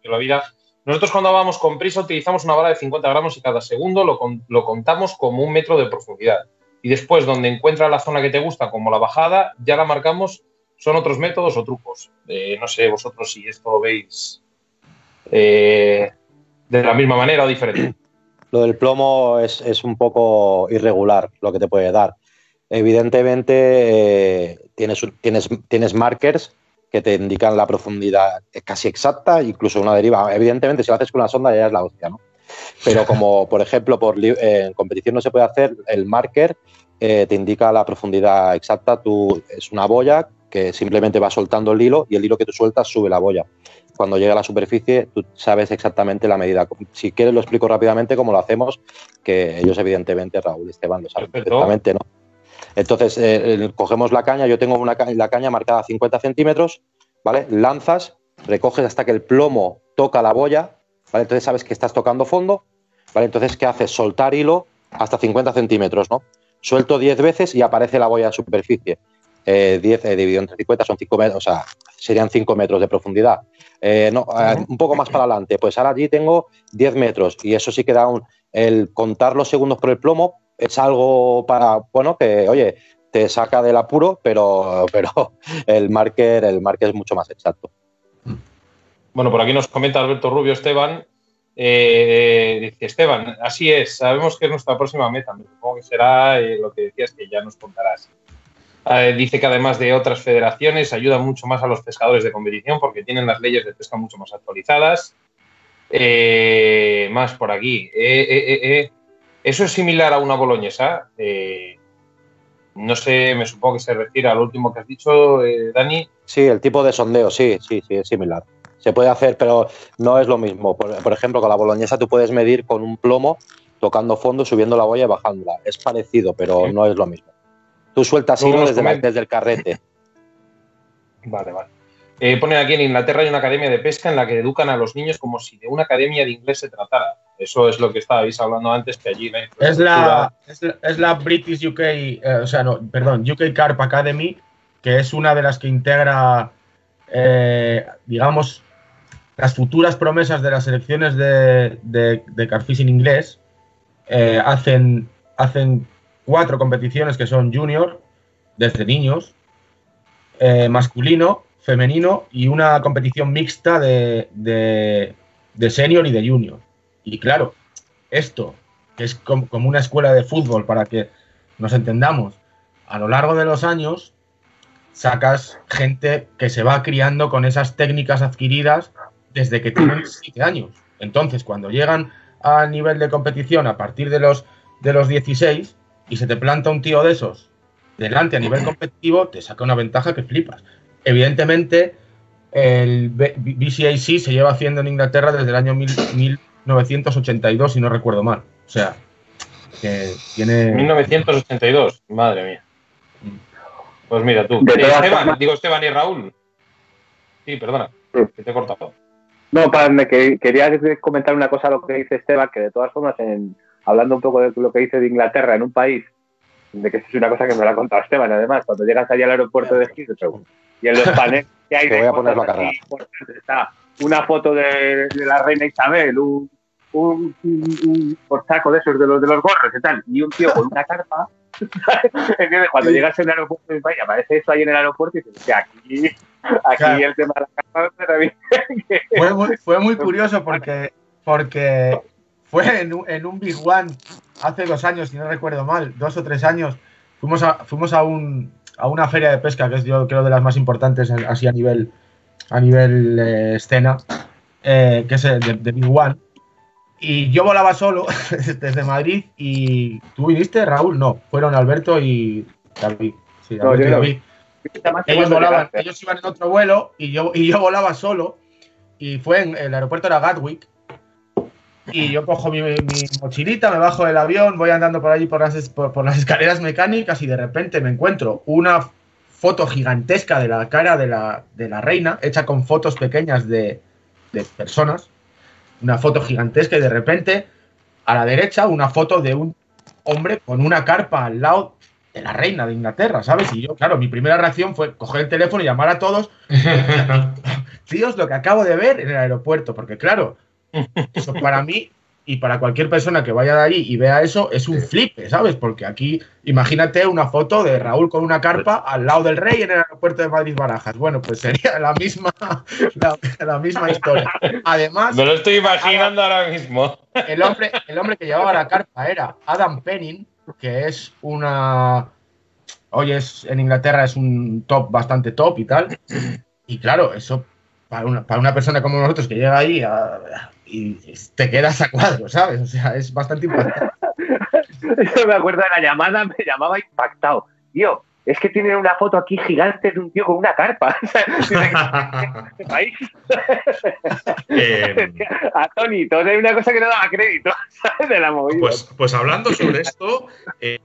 la vida. Nosotros cuando vamos con prisa utilizamos una vara de 50 gramos y cada segundo lo, con- lo contamos como un metro de profundidad. Y después, donde encuentra la zona que te gusta, como la bajada, ya la marcamos. Son otros métodos o trucos. Eh, no sé vosotros si esto veis eh, de la misma manera o diferente. Lo del plomo es, un poco irregular lo que te puede dar. Evidentemente eh, tienes, tienes, tienes markers que te indican la profundidad casi exacta, incluso una deriva. Evidentemente, si lo haces con una sonda ya es la hostia, ¿no? Pero como, por ejemplo, por, eh, en competición no se puede hacer, el marker eh, te indica la profundidad exacta. Tú, es una boya que simplemente va soltando el hilo y el hilo que tú sueltas sube la boya. Cuando llega a la superficie, tú sabes exactamente la medida. Si quieres, lo explico rápidamente cómo lo hacemos, que ellos, evidentemente, Raúl y Esteban lo saben perfectamente, ¿no? Entonces, eh, eh, cogemos la caña, yo tengo una ca- la caña marcada a 50 centímetros, ¿vale? Lanzas, recoges hasta que el plomo toca la boya, ¿vale? Entonces sabes que estás tocando fondo, ¿vale? Entonces, ¿qué haces? Soltar hilo hasta 50 centímetros, ¿no? Suelto 10 veces y aparece la boya en superficie. Eh, 10 eh, dividido entre 50 son 5 metros, o sea, serían 5 metros de profundidad. Eh, no, un poco más para adelante, pues ahora allí tengo 10 metros y eso sí que da un, el contar los segundos por el plomo es algo para, bueno, que, oye, te saca del apuro, pero, pero el marker, el marker es mucho más exacto. Bueno, por aquí nos comenta Alberto Rubio Esteban. eh, dice Esteban, así es, sabemos que es nuestra próxima meta. Me supongo que será eh, lo que decías que ya nos contarás. Eh, dice que además de otras federaciones ayuda mucho más a los pescadores de competición porque tienen las leyes de pesca mucho más actualizadas. Más por aquí. Eh, eh, eh. Eso es similar a una boloñesa. Eh, no sé, me supongo que se refiere al último que has dicho, eh, Dani. Sí, el tipo de sondeo, sí, sí, sí, es similar. Se puede hacer, pero no es lo mismo. Por, por ejemplo, con la boloñesa tú puedes medir con un plomo, tocando fondo, subiendo la boya y bajándola. Es parecido, pero no es lo mismo. Tú sueltas hilo la- desde el carrete. Vale, vale. Eh, ponen aquí en Inglaterra hay una academia de pesca en la que educan a los niños como si de una academia de inglés se tratara. Eso es lo que estabais hablando antes, que allí la Es la, es, la- es la British UK, eh, o sea, no, perdón, UK Carp Academy, que es una de las que integra, eh, digamos, las futuras promesas de las selecciones de, de, de Carfishing inglés. eh, hacen, hacen cuatro competiciones que son junior, desde niños, masculino, femenino y una competición mixta de, de, de senior y de junior. Y claro, esto, que es como, como una escuela de fútbol, para que nos entendamos, a lo largo de los años sacas gente que se va criando con esas técnicas adquiridas desde que tienen 7 años. Entonces, cuando llegan a nivel de competición a partir de los, de los 16 y se te planta un tío de esos delante a nivel competitivo, te saca una ventaja que flipas. Evidentemente, el BCAC se lleva haciendo en Inglaterra desde el año mil- 1982, si no recuerdo mal. O sea, que tiene... 1982, madre mía. Pues mira tú. De Eh, todas Esteban, formas- digo Esteban y Raúl. Sí, perdona, Sí. que te he cortado. No, para, me que- quería comentar una cosa a lo que dice Esteban, que de todas formas, en, hablando un poco de lo que dice de Inglaterra en un país, de que eso es una cosa que me lo ha contado Esteban, además, cuando llegas allá al aeropuerto de Heathrow y en los paneles que hay Te de voy a poner la importantes, está una foto de, de la reina Isabel, un, un, un, un portaco de esos de los de los gorros y tal, y un tío con una carpa. ¿Entiendes? Cuando llegas en el aeropuerto de país, aparece eso ahí en el aeropuerto y dices, "Hostia, aquí, aquí Claro. el tema de la carpa fue, muy, fue muy curioso porque, porque fue en un, en un Big One hace dos años, si no recuerdo mal, dos o tres años. Fuimos a, fuimos a, un, a una feria de pesca que es yo creo de las más importantes así a nivel, a nivel eh, escena, eh, que es el de, de Big One. Y yo volaba solo desde Madrid y tú viniste, Raúl, no, fueron Alberto y David. Sí, Alberto y ellos volaban, ellos iban en otro vuelo y yo, y yo volaba solo. Y fue en el aeropuerto era Gatwick. Y yo cojo mi, mi mochilita, me bajo del avión, voy andando por allí por las, por las escaleras mecánicas y de repente me encuentro una foto gigantesca de la cara de la, de la reina, hecha con fotos pequeñas de, de personas. Una foto gigantesca y de repente a la derecha una foto de un hombre con una carpa al lado de la reina de Inglaterra, ¿sabes? Y yo, claro, mi primera reacción fue coger el teléfono y llamar a todos, tíos, lo que acabo de ver en el aeropuerto, porque claro, eso para mí y para cualquier persona que vaya de allí y vea eso es un flipe, ¿sabes? Porque aquí, imagínate una foto de Raúl con una carpa al lado del rey en el aeropuerto de Madrid Barajas. Bueno, pues sería la misma, la, la misma historia. Además, Me lo estoy imaginando ahora mismo. el hombre, el hombre que llevaba la carpa era Adam Penning, que es una. Hoy es en Inglaterra es un top bastante top y tal. Y claro, eso para una, para una persona como nosotros que llega ahí a- y te quedas a cuadro, ¿sabes? O sea, es bastante importante. Yo me acuerdo de la llamada, me llamaba impactado. Tío, es que tienen una foto aquí gigante de un tío con una carpa. ¿Este país? Eh, Atónito, hay una cosa que no daba crédito, ¿sabes? De la movida. Pues, pues hablando sobre esto, eh,